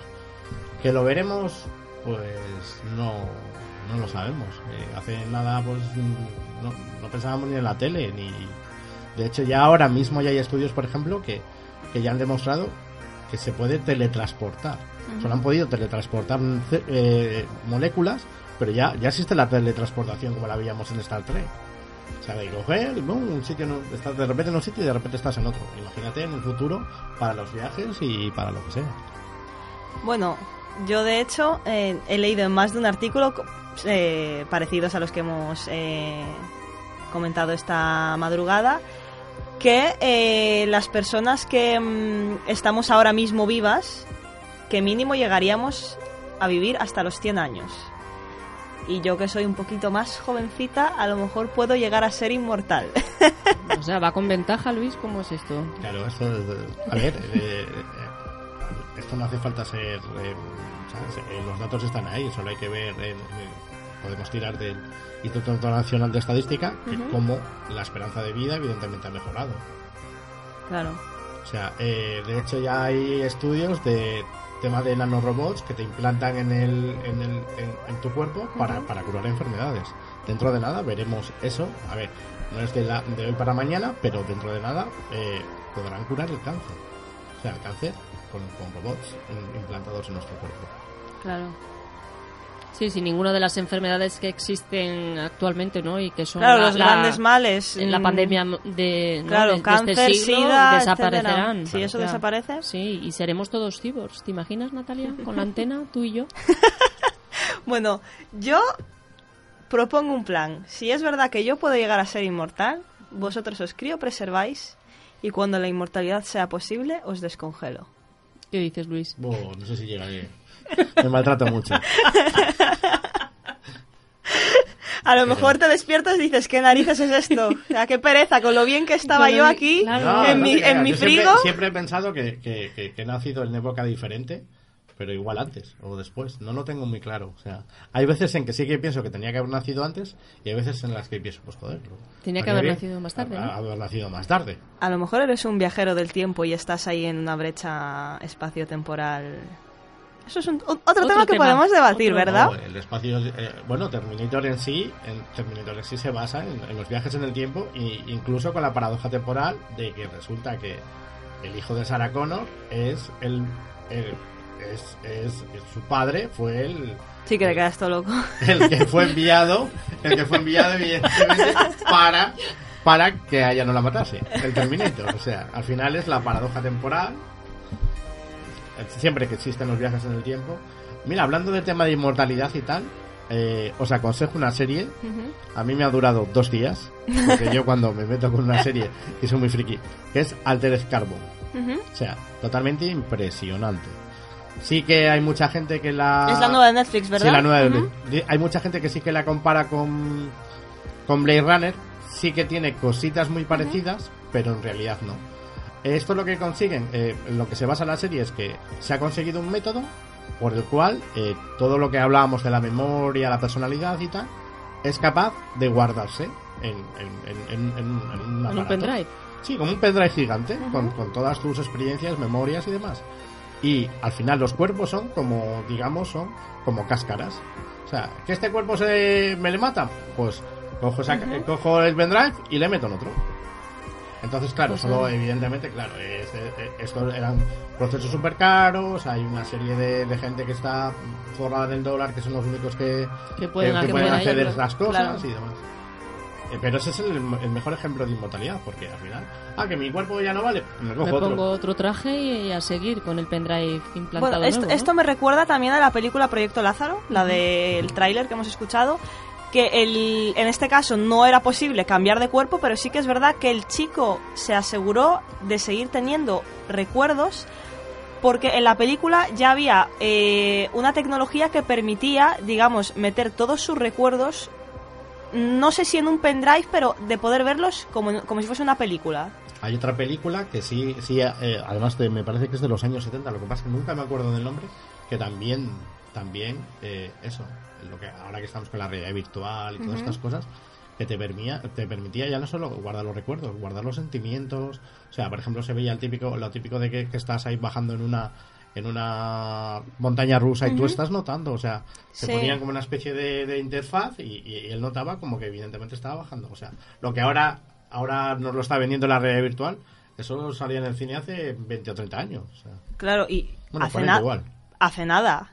¿Que lo veremos? Pues no, no lo sabemos. Eh, hace nada, pues no, no pensábamos ni en la tele, ni. De hecho, ya ahora mismo ya hay estudios, por ejemplo, que, que ya han demostrado que se puede teletransportar. Solo han podido teletransportar ce- eh, moléculas, pero ya, ya existe la teletransportación como la veíamos en Star Trek. O sea, de coger, ¡bum! un sitio, un- estás de repente en un sitio y de repente estás en otro. Imagínate en el futuro para los viajes y para lo que sea. Bueno, yo de hecho eh, he leído en más de un artículo eh, parecidos a los que hemos eh, comentado esta madrugada que eh, las personas que mm, estamos ahora mismo vivas, que mínimo llegaríamos a vivir hasta los 100 años. Y yo que soy un poquito más jovencita, a lo mejor puedo llegar a ser inmortal. O sea, va con ventaja, Luis, ¿cómo es esto? Claro, esto es- A ver, eh, eh, esto no hace falta ser. Eh, ¿sabes? Los datos están ahí, solo hay que ver. eh, eh, podemos tirar del Instituto Nacional de Estadística, que como la esperanza de vida, evidentemente, ha mejorado. claro. O sea, eh, de hecho, ya hay estudios de tema de nanorobots que te implantan en, el, en, el, en, en tu cuerpo para, para curar enfermedades. Dentro de nada veremos eso. A ver, no es de, la, de hoy para mañana, pero dentro de nada eh, podrán curar el cáncer. O sea, el cáncer con, con robots implantados en nuestro cuerpo. Claro. Sí, sí, ninguna de las enfermedades que existen actualmente, ¿no? Y que son Claro, la- los la- grandes males, en la mm, pandemia de, ¿no? claro, de- de cáncer, este siglo sida, desaparecerán. etcétera. Si eso Claro. desaparece. Sí, y seremos todos cyborgs. ¿Te imaginas, Natalia? Con la antena, tú y yo. Bueno, yo propongo un plan. Si es verdad que yo puedo llegar a ser inmortal, vosotros os crío, preserváis y cuando la inmortalidad sea posible, os descongelo. ¿Qué dices, Luis? Oh, no sé si llegaré. Me maltrato mucho. A lo mejor te despiertas y dices, ¿qué narices es esto? O sea, qué pereza, con lo bien que estaba yo aquí, No, en no mi, en mi Yo siempre- frigo. Siempre, he pensado que, que- que- que he nacido en época diferente, pero igual antes o después. No lo tengo muy claro. O sea, hay veces en que sí que pienso que tenía que haber nacido antes y hay veces en las que pienso, pues joder. Tenía que haber bien nacido más tarde, a- ¿no? Haber nacido más tarde. A lo mejor eres un viajero del tiempo y estás ahí en una brecha espacio-temporal. Eso es un- otro, tema que tema, podemos debatir, otro- ¿verdad? No, el espacio, eh, bueno, Terminator en sí, en Terminator en sí se basa en, en los viajes en el tiempo e incluso con la paradoja temporal de que resulta que el hijo de Sarah Connor es el, el- es, es- es- su padre fue el Sí que te quedas todo loco. el que fue enviado el que fue enviado evidentemente para para que a ella no la matase el Terminator. O sea al final es la paradoja temporal. Siempre que existen los viajes en el tiempo. Mira hablando del tema de inmortalidad y tal eh, os aconsejo una serie. A mí me ha durado dos días porque yo cuando me meto con una serie y soy muy friki que es Altered Carbon. Ujú. o sea totalmente impresionante sí que hay mucha gente que la Es la nueva de Netflix, ¿verdad? Sí, la nueva de. Hay mucha gente que sí que la compara con, con Blade Runner. Sí que tiene cositas muy parecidas, pero en realidad no. Esto es lo que consiguen, eh, lo que se basa en la serie es que se ha conseguido un método por el cual eh, todo lo que hablábamos de la memoria, la personalidad y tal, es capaz de guardarse en, en, en, un un pendrive. Sí, como un pendrive gigante, con, con todas tus experiencias, memorias y demás. Y al final los cuerpos son como, digamos, son como cáscaras. O sea, que este cuerpo se me le mata, pues cojo, cojo el pendrive y le meto en otro. Entonces, claro, Pues solo sí. evidentemente, claro, es- estos eran procesos súper caros, hay una serie de, de gente que está forrada del dólar, que son los únicos que, Que pueden que acceder pueden a hacer claro. cosas y demás. Eh, Pero ese es el, el mejor ejemplo de inmortalidad, porque al final, ah, que mi cuerpo ya no vale, me cojo Me otro. pongo otro traje y a seguir con el pendrive implantado Bueno, esto, nuevo, ¿no? esto me recuerda también a la película Proyecto Lázaro, la del tráiler que hemos escuchado, que el, en este caso no era posible cambiar de cuerpo, pero sí que es verdad que el chico se aseguró de seguir teniendo recuerdos porque en la película ya había eh, una tecnología que permitía, digamos, meter todos sus recuerdos, no sé si en un pendrive, pero de poder verlos como, como si fuese una película. Hay otra película que sí, sí eh, además de- me parece que es de los años 70, lo que pasa es que nunca me acuerdo del nombre, que también, también, eh, eso, lo que ahora que estamos con la realidad virtual y todas estas cosas, que te permitía, te permitía ya no solo guardar los recuerdos, guardar los sentimientos, o sea, por ejemplo, se veía el típico, lo típico de que, que estás ahí bajando en una en una montaña rusa y tú estás notando, o sea, se Sí. ponían como una especie de, de interfaz y, y- y él notaba como que evidentemente estaba bajando, o sea, lo que ahora ahora nos lo está vendiendo la realidad virtual, eso salía en el cine hace 20 o 30 años, o sea, Claro, y bueno, hace, 40 na- igual. hace nada.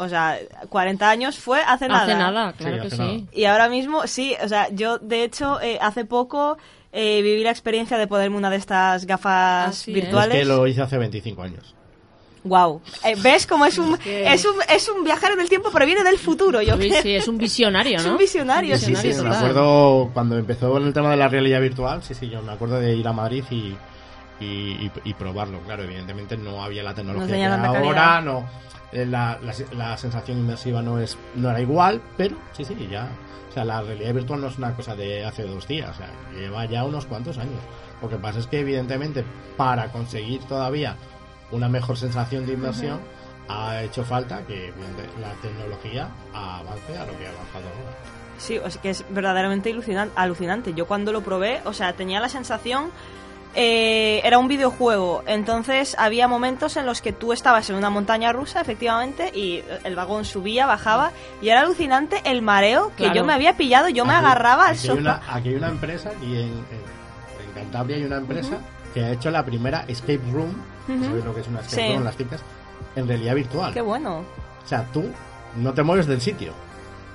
O sea, 40 años fue hace nada. Hace nada, claro Sí, que sí. nada. Y ahora mismo, sí, o sea, yo de hecho eh, hace poco eh, viví la experiencia de ponerme una de estas gafas Así es. virtuales. Es que lo hice hace 25 años. Wow. ¿Ves cómo es un, es un es un viajero en el tiempo, pero viene del futuro, yo Sí, creo. sí, es un visionario, Es ¿no? un visionario, sí, sí, Sí, me acuerdo cuando empezó el tema de la realidad virtual, sí, sí, yo me acuerdo de ir a Madrid y, y, y- y probarlo. Claro, evidentemente no había la tecnología No que ahora, no, eh, la, la, la sensación inmersiva no es no era igual, pero sí, sí, ya. O sea, la realidad virtual no es una cosa de hace dos días, o sea, lleva ya unos cuantos años. Lo que pasa es que evidentemente para conseguir todavía una mejor sensación de inmersión ha hecho falta que la tecnología avance a lo que ha avanzado ahora. Sí, o sea, que es verdaderamente alucinan- alucinante. Yo cuando lo probé, o sea, tenía la sensación eh, era un videojuego, entonces había momentos en los que tú estabas en una montaña rusa, efectivamente, y el vagón subía, bajaba, y era alucinante el mareo que Claro. yo me había pillado, yo me Aquí- agarraba al aquí hay sofá. una- aquí hay una empresa y en, en- en Cantabria hay una empresa que ha hecho la primera escape room, ¿sabéis lo que es una escape Sí. Las típicas, en realidad virtual. Qué bueno. O sea, tú no te mueves del sitio.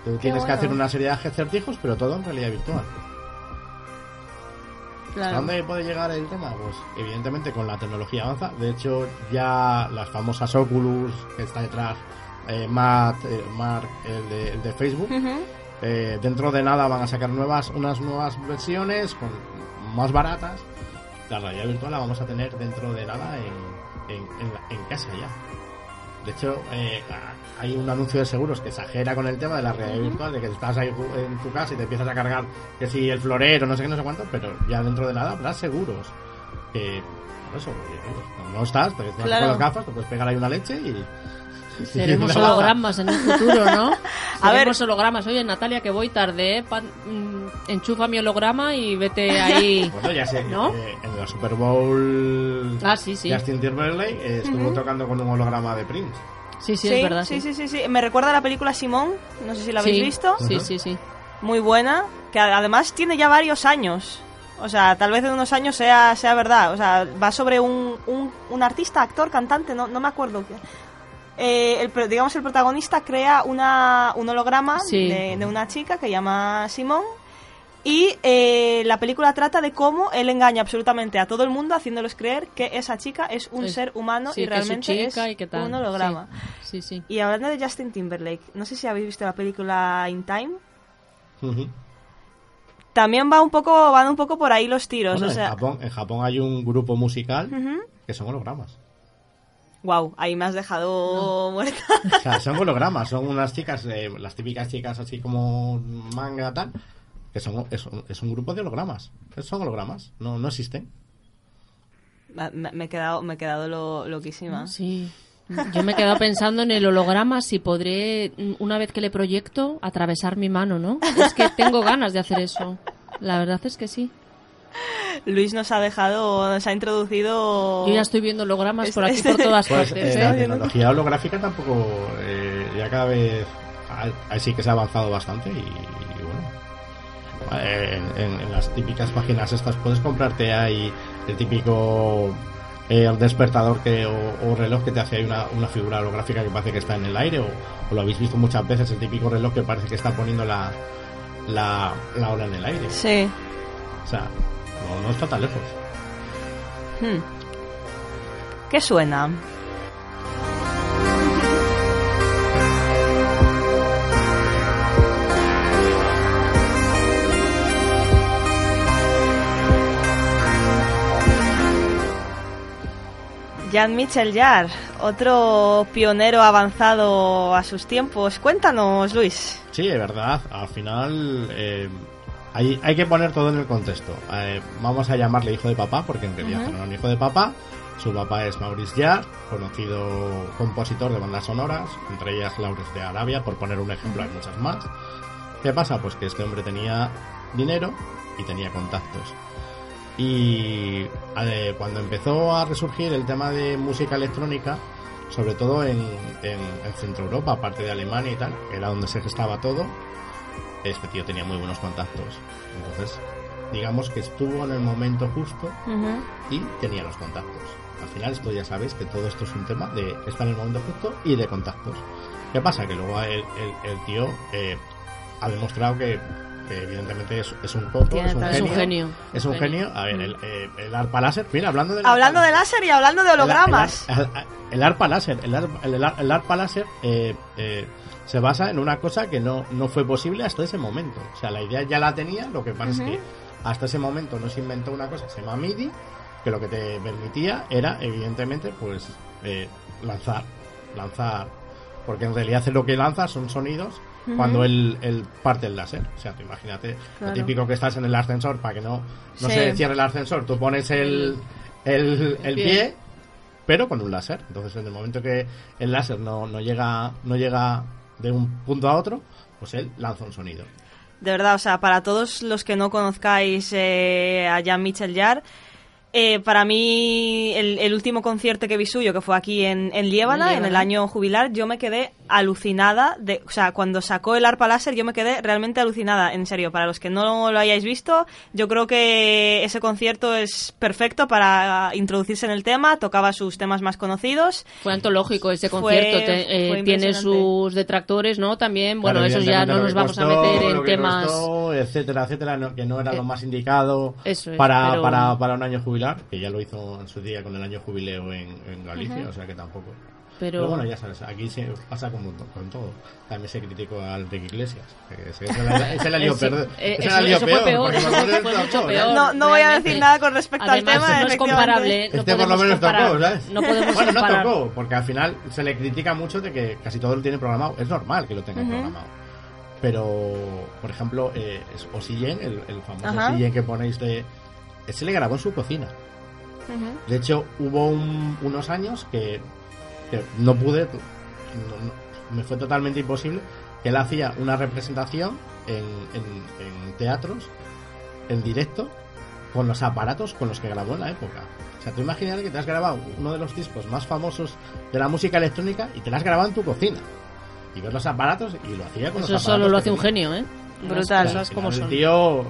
Tú tienes que bueno. hacer una serie de acertijos, pero todo en realidad virtual. ¿Hasta Claro. dónde puede llegar el tema? Pues evidentemente con la tecnología avanza. De hecho, ya las famosas Oculus que está detrás, eh, Matt, eh, Mark, el de, el de Facebook, Ujú. eh, dentro de nada van a sacar nuevas unas nuevas versiones con más baratas. La realidad virtual la vamos a tener dentro de nada en, en, en casa ya. De hecho, eh, hay un anuncio de seguros que exagera con el tema de la realidad virtual, de que estás ahí en tu casa y te empiezas a cargar que si el florero, no sé qué, no sé cuánto, pero ya dentro de nada habrá seguros. Que, eso, no, estás, te Claro. con las gafas, te puedes pegar ahí una leche y... Seremos hologramas en el futuro, ¿no? A ver. Hologramas. Oye, Natalia, que voy tarde, ¿eh? Pan- mm, enchufa mi holograma y vete ahí. Bueno, ya sé, ¿No? eh, en la Super Bowl Ah, sí, sí. Justin Timberlake eh, estuvo Ujú. tocando con un holograma de Prince. Sí, sí, es verdad. Sí, sí, sí, sí. Me recuerda a la película Simón, no sé si la habéis Sí, visto. Sí, sí, sí. Muy buena, que además tiene ya varios años. O sea, tal vez en unos años sea, sea verdad. O sea, va sobre un, un, un artista, actor, cantante, no, no me acuerdo. Eh, el, pro- digamos, el protagonista crea una, un holograma Sí. de, de una chica que llama Simón. Y eh, la película trata de cómo él engaña absolutamente a todo el mundo haciéndoles creer que esa chica es un Es- ser humano sí, y es realmente es y qué tal. un holograma. Sí, sí. sí. Y hablando de Justin Timberlake, no sé si habéis visto la película In Time. También va un poco, van un poco por ahí los tiros. Bueno, o sea, en, Japón, en Japón hay un grupo musical que son hologramas. Wow, ahí me has dejado muerta. O sea, son hologramas, son unas chicas, eh, las típicas chicas así como manga tal, que son es, un- es un grupo de hologramas. Son hologramas, no, no existen. Me, me- he quedado, me he quedado lo- loquísima. Sí. Yo me he quedado pensando en el holograma, si podré, una vez que le proyecto, atravesar mi mano, ¿no? Es que tengo ganas de hacer eso. La verdad es que sí. Luis nos ha dejado, nos ha introducido. Yo ya estoy viendo hologramas por aquí, Este- por todas Pues partes. eh, ¿eh? la tecnología holográfica tampoco, eh, ya cada vez, ahí- ahí sí que se ha avanzado bastante y, y bueno. En, en- en las típicas páginas estas puedes comprarte ahí el típico eh, despertador que, o, o reloj que te hace ahí una, una figura holográfica que parece que está en el aire o, o lo habéis visto muchas veces el típico reloj que parece que está poniendo la, la, la hora en el aire. Sí. O sea, no, no está tan lejos. Hmm. ¿Qué suena? Jan Michel Jarre, otro pionero avanzado a sus tiempos. Cuéntanos, Luis. Sí, es verdad. Al final eh, hay, hay que poner todo en el contexto. Eh, vamos a llamarle hijo de papá, porque en realidad Ujú. no era un hijo de papá. Su papá es Maurice Jarre, conocido compositor de bandas sonoras, entre ellas Laures de Arabia, por poner un ejemplo, hay muchas más. ¿Qué pasa? Pues que este hombre tenía dinero y tenía contactos. Y eh, cuando empezó a resurgir el tema de música electrónica, sobre todo en, en, en Centro Europa, aparte de Alemania y tal, era donde se gestaba todo, este tío tenía muy buenos contactos. Entonces, digamos que estuvo en el momento justo y tenía los contactos. Al final, esto ya sabes que todo esto es un tema de estar en el momento justo y de contactos. ¿Qué pasa? Que luego el, el- el tío eh, ha demostrado que, que evidentemente es, es un Tiene es un genio. Es un genio. Es un genio. A ver, el, eh, el arpa láser. Mira, hablando del Hablando arpa de láser y hablando de hologramas. el, el- el arpa láser, el, ar- el ar- el arpa láser eh, eh, se basa en una cosa que no, no fue posible hasta ese momento. O sea, la idea ya la tenía, lo que pasa es que hasta ese momento no se inventó una cosa que se llama MIDI, que lo que te permitía era, evidentemente, pues eh, lanzar, lanzar, porque en realidad lo que lanza son sonidos Cuando él, él parte el láser. O sea, tú imagínate, Claro. lo típico que estás en el ascensor para que no, no Sí. se cierre el ascensor, tú pones el, el, el pie. pie pero con un láser. Entonces, en el momento que el láser no, no llega no llega de un punto a otro, pues él lanza un sonido. De verdad, o sea, para todos los que no conozcáis eh, a Jean-Michel Jarre, Eh, para mí, el, el último concierto que vi suyo, que fue aquí en, en Liébana, En el año jubilar, yo me quedé alucinada. De, o sea, cuando sacó el arpa láser, yo me quedé realmente alucinada. En serio, para los que no lo hayáis visto, yo creo que ese concierto es perfecto para introducirse en el tema. Tocaba sus temas más conocidos. Fue antológico ese Fue- concierto. te- eh, fue tiene sus detractores, ¿no? También, bueno, Claro, esos ya no nos vamos a meter en temas. costó, etcétera, etcétera, no- que no era lo más indicado Eso es, para, pero- para, para un año jubilar, que ya lo hizo en su día con el año jubileo en, en Galicia, o sea que tampoco. Pero- bueno, ya sabes, aquí se pasa como con todo. También se criticó a Enrique Iglesias. ese, ese la- ese la peor. No, no voy a decir nada con respecto Además, al tema. no es comparable. No este por lo menos comparar. tocó, ¿sabes? No podemos bueno, no comparar. tocó, porque al final se le critica mucho de que casi todo lo tiene programado. Es normal que lo tenga Ujú. programado. Pero, por ejemplo, eh, el, el famoso. Oxygen que ponéis de... Se le grabó en su cocina. De hecho, hubo un- unos años que, que no pude, no- no- me fue totalmente imposible, que él hacía una representación en, en- en teatros, en directo, con los aparatos con los que grabó en la época. O sea, tú imaginas que te has grabado uno de los discos más famosos de la música electrónica y te lo has grabado en tu cocina. Y ves los aparatos y lo hacía con Eso los aparatos. solo lo hace un tenía. genio, ¿eh? Brutal. Cosas como El son. tío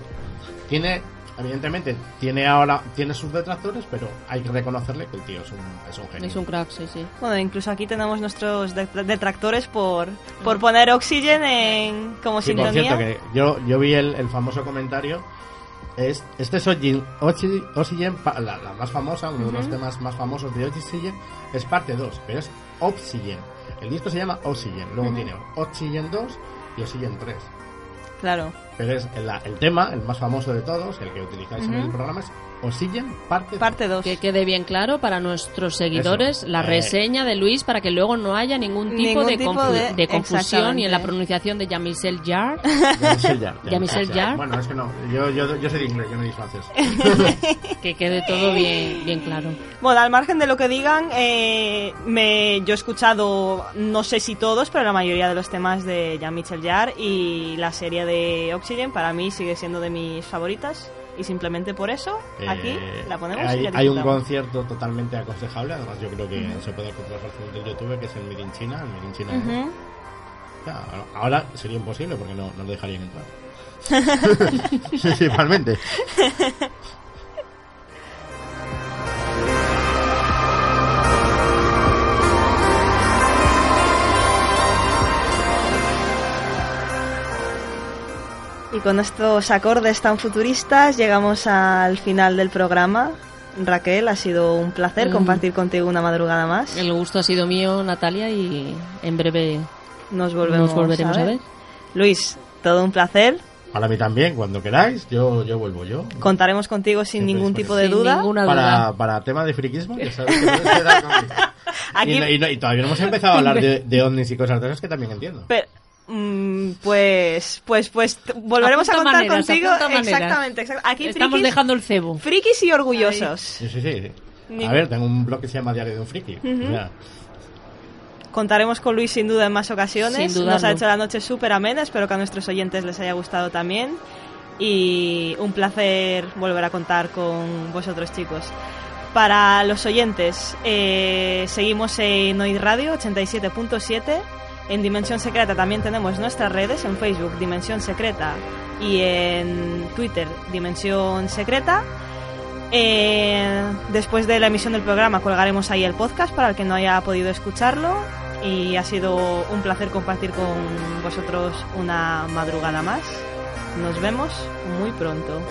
tiene, evidentemente, tiene ahora tiene sus detractores, pero hay que reconocerle que el tío es un, es un genio. Es un crack, sí, sí. Bueno, incluso aquí tenemos nuestros de- detractores por, por poner Oxygen en, como Sí, por sintonía. cierto, que yo, yo vi el, el famoso comentario. Es, este es Oxygen, Oxy- Oxygen, pa- la, la más famosa, uno de los temas más famosos de Oxygen, es parte 2, pero es Oxygen. El disco se llama Oxygen, luego tiene Oxygen 2 y Oxygen 3. Claro. Pero es el, el tema, el más famoso de todos, el que utilizáis en Ujú. el programa, es Oxygen parte Parte 2. Que quede bien claro para nuestros seguidores Eso. la Eh. reseña de Luis para que luego no haya ningún tipo, Ningún de, tipo confu- de- de confusión y en la pronunciación de Jean-Michel Jarre. Jean-Michel Jarre. Bueno, es que no, yo, yo, yo soy de inglés, yo no soy francés. que quede todo bien, bien claro. Bueno, al margen de lo que digan, eh, me, yo he escuchado, no sé si todos, pero la mayoría de los temas de Jean-Michel Jarre y la serie de Oxygen para mí sigue siendo de mis favoritas y simplemente por eso aquí Eh, la ponemos hay, y la hay un concierto totalmente aconsejable, además yo creo que se puede encontrar fácilmente en YouTube, que es el Made in China, el Made in China. Ahora sería imposible porque no, no le dejarían entrar. Principalmente. Y con estos acordes tan futuristas llegamos al final del programa. Raquel, ha sido un placer Mm. compartir contigo una madrugada más. El gusto ha sido mío, Natalia, y en breve Nos volvemos, nos volveremos a ver. Luis, todo un placer. Para mí también, cuando queráis, yo, yo vuelvo yo. Contaremos contigo sin ningún tipo de Sin duda. ninguna Para, duda. para tema de friquismo, que sabes que conmigo. Aquí- Y, no- y no- y todavía no hemos empezado a hablar de, de ovnis y cosas de esas que también entiendo. Pero, pues, pues, pues t- volveremos a contar maneras, contigo. Exactamente, exact- Aquí Estamos frikis, dejando el cebo. frikis y orgullosos. Sí, sí, sí. Ni- A ver, tengo un blog que se llama Diario de un Friki. O sea, Contaremos con Luis sin duda en más ocasiones. Nos ha hecho la noche súper amena. Espero que a nuestros oyentes les haya gustado también. Y un placer volver a contar con vosotros, chicos. Para los oyentes, eh, seguimos en Oid Radio 87.7. En Dimensión Secreta también tenemos nuestras redes, en Facebook Dimensión Secreta y en Twitter Dimensión Secreta. Eh, después de la emisión del programa colgaremos ahí el podcast para el que no haya podido escucharlo y ha sido un placer compartir con vosotros una madrugada más. Nos vemos muy pronto.